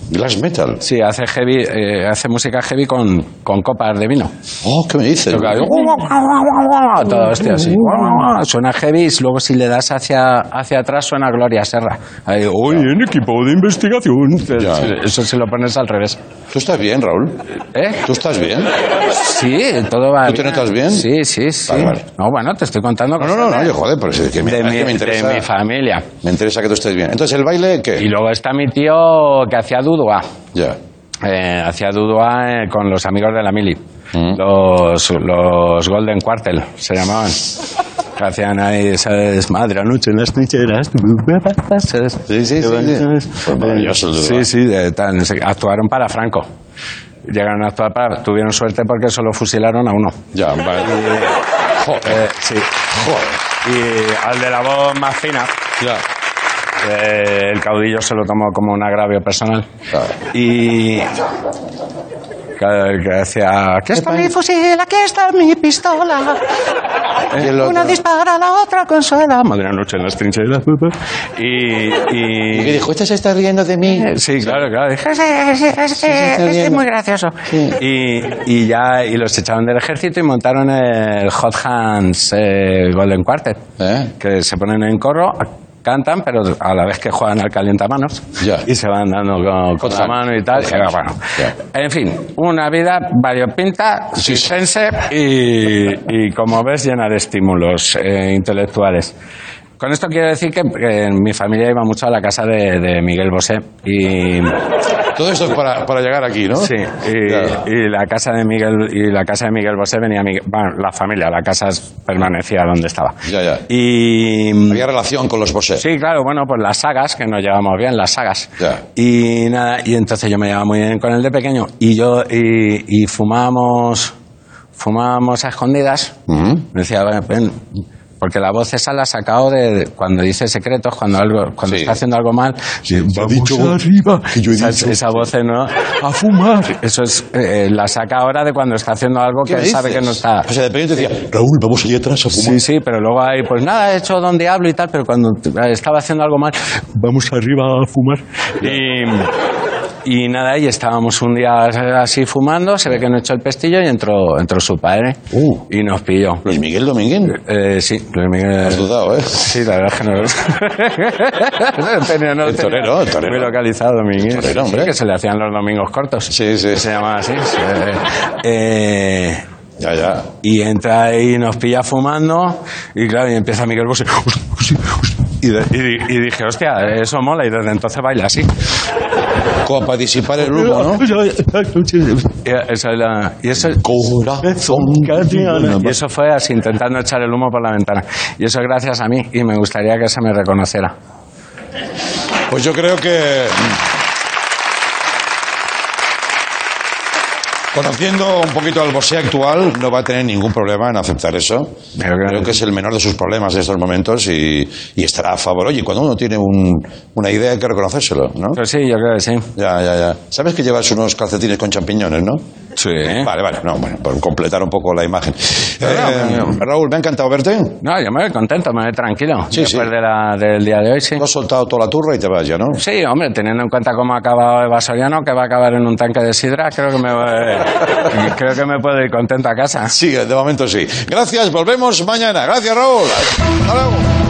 [SPEAKER 2] Glass metal.
[SPEAKER 10] Sí, hace heavy, eh, hace música heavy con, con copas de vino.
[SPEAKER 2] Oh, ¿qué me dices?
[SPEAKER 10] Toca todo este así. Suena heavy y luego si le das hacia, hacia atrás suena Gloria Serra. Ahí, uy, en equipo de investigación.
[SPEAKER 2] Ya.
[SPEAKER 10] Eso si lo pones al revés.
[SPEAKER 2] ¿Tú estás bien, Raúl?
[SPEAKER 10] ¿Eh?
[SPEAKER 2] ¿Tú estás bien?
[SPEAKER 10] Sí, todo va
[SPEAKER 2] ¿Tú te notas bien?
[SPEAKER 10] Sí, sí, sí.
[SPEAKER 2] Vale, vale.
[SPEAKER 10] No, bueno, te estoy contando
[SPEAKER 2] No, no, no,
[SPEAKER 10] de-
[SPEAKER 2] yo joder, pero es que me,
[SPEAKER 10] de, mi,
[SPEAKER 2] que me interesa.
[SPEAKER 10] de mi familia.
[SPEAKER 2] me interesa que tú estés bien. Entonces, ¿el baile qué?
[SPEAKER 10] Y luego está mi tío que hacía dudua.
[SPEAKER 2] Ya.
[SPEAKER 10] Eh, hacía dudua eh, con los amigos de la mili.
[SPEAKER 2] Mm.
[SPEAKER 10] Los, los Golden Quartel se llamaban. Hacían ahí, ¿sabes? Madre anoche en las trincheras.
[SPEAKER 2] Sí, sí, sí, sí. Pues.
[SPEAKER 10] Sí, sí, actuaron para Franco. Llegaron a actuar para. Tuvieron suerte porque solo fusilaron a uno.
[SPEAKER 2] Ya, vale.
[SPEAKER 10] Eh, sí. Y al de la voz más fina.
[SPEAKER 2] Ya.
[SPEAKER 10] Eh, el caudillo se lo tomó como un agravio personal. Y. Que, decía: Aquí está mi fusil, aquí está mi pistola.
[SPEAKER 2] Otro.
[SPEAKER 10] Una dispara, la otra consuela. Madre noche en las trincheras. Y.
[SPEAKER 2] ¿Y
[SPEAKER 10] y
[SPEAKER 2] dijo? ¿Este se está riendo de mí?
[SPEAKER 10] Sí, claro, claro. Dije, "Sí, sí,
[SPEAKER 2] está
[SPEAKER 10] es muy gracioso. Y, y ya y los echaron del ejército y montaron el Hot Hands eh, Golden Quartet,
[SPEAKER 2] ¿Eh?
[SPEAKER 10] que se ponen en corro, cantan, pero a la vez que juegan al calientamanos
[SPEAKER 2] Ya.
[SPEAKER 10] y se van dando con, con la mano y tal. Bueno, en fin, una vida variopinta,
[SPEAKER 2] Sí, sí.
[SPEAKER 10] y, como ves, llena de estímulos eh, intelectuales. Con esto quiero decir que, que mi familia iba mucho a la casa de, de Miguel Bosé y
[SPEAKER 2] Todo esto es para, para llegar aquí, ¿no?
[SPEAKER 10] sí y,
[SPEAKER 2] Ya.
[SPEAKER 10] y la casa de Miguel y la casa de Miguel Bosé venía Miguel- bueno, la familia la casa permanecía donde estaba
[SPEAKER 2] Ya, ya.
[SPEAKER 10] y
[SPEAKER 2] Había relación con los Bosé.
[SPEAKER 10] Sí, claro, bueno, pues las sagas, que nos llevamos bien, las sagas.
[SPEAKER 2] Ya.
[SPEAKER 10] Y nada, y entonces yo me llevaba muy bien con el de pequeño. Y yo, y, y fumábamos, fumábamos a escondidas.
[SPEAKER 2] Ujú.
[SPEAKER 10] Me decía, "Ven, ven", porque la voz esa la ha sacado de cuando dice secretos, cuando algo, cuando
[SPEAKER 2] Sí.
[SPEAKER 10] está haciendo algo mal. Vamos
[SPEAKER 2] dicho
[SPEAKER 10] arriba.
[SPEAKER 2] que yo he
[SPEAKER 10] esa,
[SPEAKER 2] dicho.
[SPEAKER 10] esa voz no, a <laughs> fumar. Eso es, eh, la saca ahora de cuando está haciendo algo
[SPEAKER 2] ¿Qué
[SPEAKER 10] que
[SPEAKER 2] me
[SPEAKER 10] sabe que no está.
[SPEAKER 2] O sea, de pequeño te decía, Raúl, vamos allí atrás a fumar.
[SPEAKER 10] Sí, sí, pero luego hay, pues nada, he hecho donde hablo y tal, pero cuando estaba haciendo algo mal, vamos arriba a fumar. Y, y nada, y estábamos un día así fumando, se ve que no hecho el pestillo y entró, entró su padre
[SPEAKER 2] Uh.
[SPEAKER 10] y nos pilló.
[SPEAKER 2] Luis Miguel Domínguez.
[SPEAKER 10] Eh, sí, Luis Miguel.
[SPEAKER 2] Has dudado, ¿eh?
[SPEAKER 10] Sí, la verdad es que no lo <laughs> <laughs> tenía, no
[SPEAKER 2] El torero, el torero.
[SPEAKER 10] Muy localizado, Miguel.
[SPEAKER 2] Torero, hombre.
[SPEAKER 10] Sí, que se le hacían los domingos cortos.
[SPEAKER 2] Sí, sí.
[SPEAKER 10] Que se llamaba así. sí. <laughs> Eh,
[SPEAKER 2] Ya, ya.
[SPEAKER 10] y entra ahí y nos pilla fumando y claro, y empieza Miguel Bosé. Y, de- y dije, hostia, eso mola y desde entonces baila así.
[SPEAKER 2] Como para disipar el humo, ¿no? <laughs>
[SPEAKER 10] Y eso, es la- y eso, y eso fue así, intentando echar el humo por la ventana. Y eso gracias a mí y me gustaría que se me reconociera.
[SPEAKER 2] Pues yo creo que. Conociendo un poquito al Bosé actual, no va a tener ningún problema en aceptar eso.
[SPEAKER 10] Pero
[SPEAKER 2] Creo que es el menor de sus problemas en estos momentos y, y estará a favor. Oye, cuando uno tiene un- una idea hay que reconocérselo, ¿no?
[SPEAKER 10] Pues sí, yo creo que sí.
[SPEAKER 2] Ya, ya, ya. ¿Sabes que llevas unos calcetines con champiñones, no?
[SPEAKER 10] Sí.
[SPEAKER 2] Vale, vale, no, bueno, por completar un poco la imagen. Eh, Raúl, me ha encantado verte.
[SPEAKER 10] No, yo me voy contento, me voy tranquilo.
[SPEAKER 2] Sí,
[SPEAKER 10] Después
[SPEAKER 2] sí.
[SPEAKER 10] De la, del día de hoy, sí.
[SPEAKER 2] Tú has soltado toda la turra y te vas ya, ¿no?
[SPEAKER 10] Sí, hombre, teniendo en cuenta cómo ha acabado Eva Soriano, que va a acabar en un tanque de sidra, creo que me, voy- <laughs> creo que me puedo ir contento a casa.
[SPEAKER 2] Sí, de momento sí. Gracias, volvemos mañana. Gracias, Raúl. Hasta luego.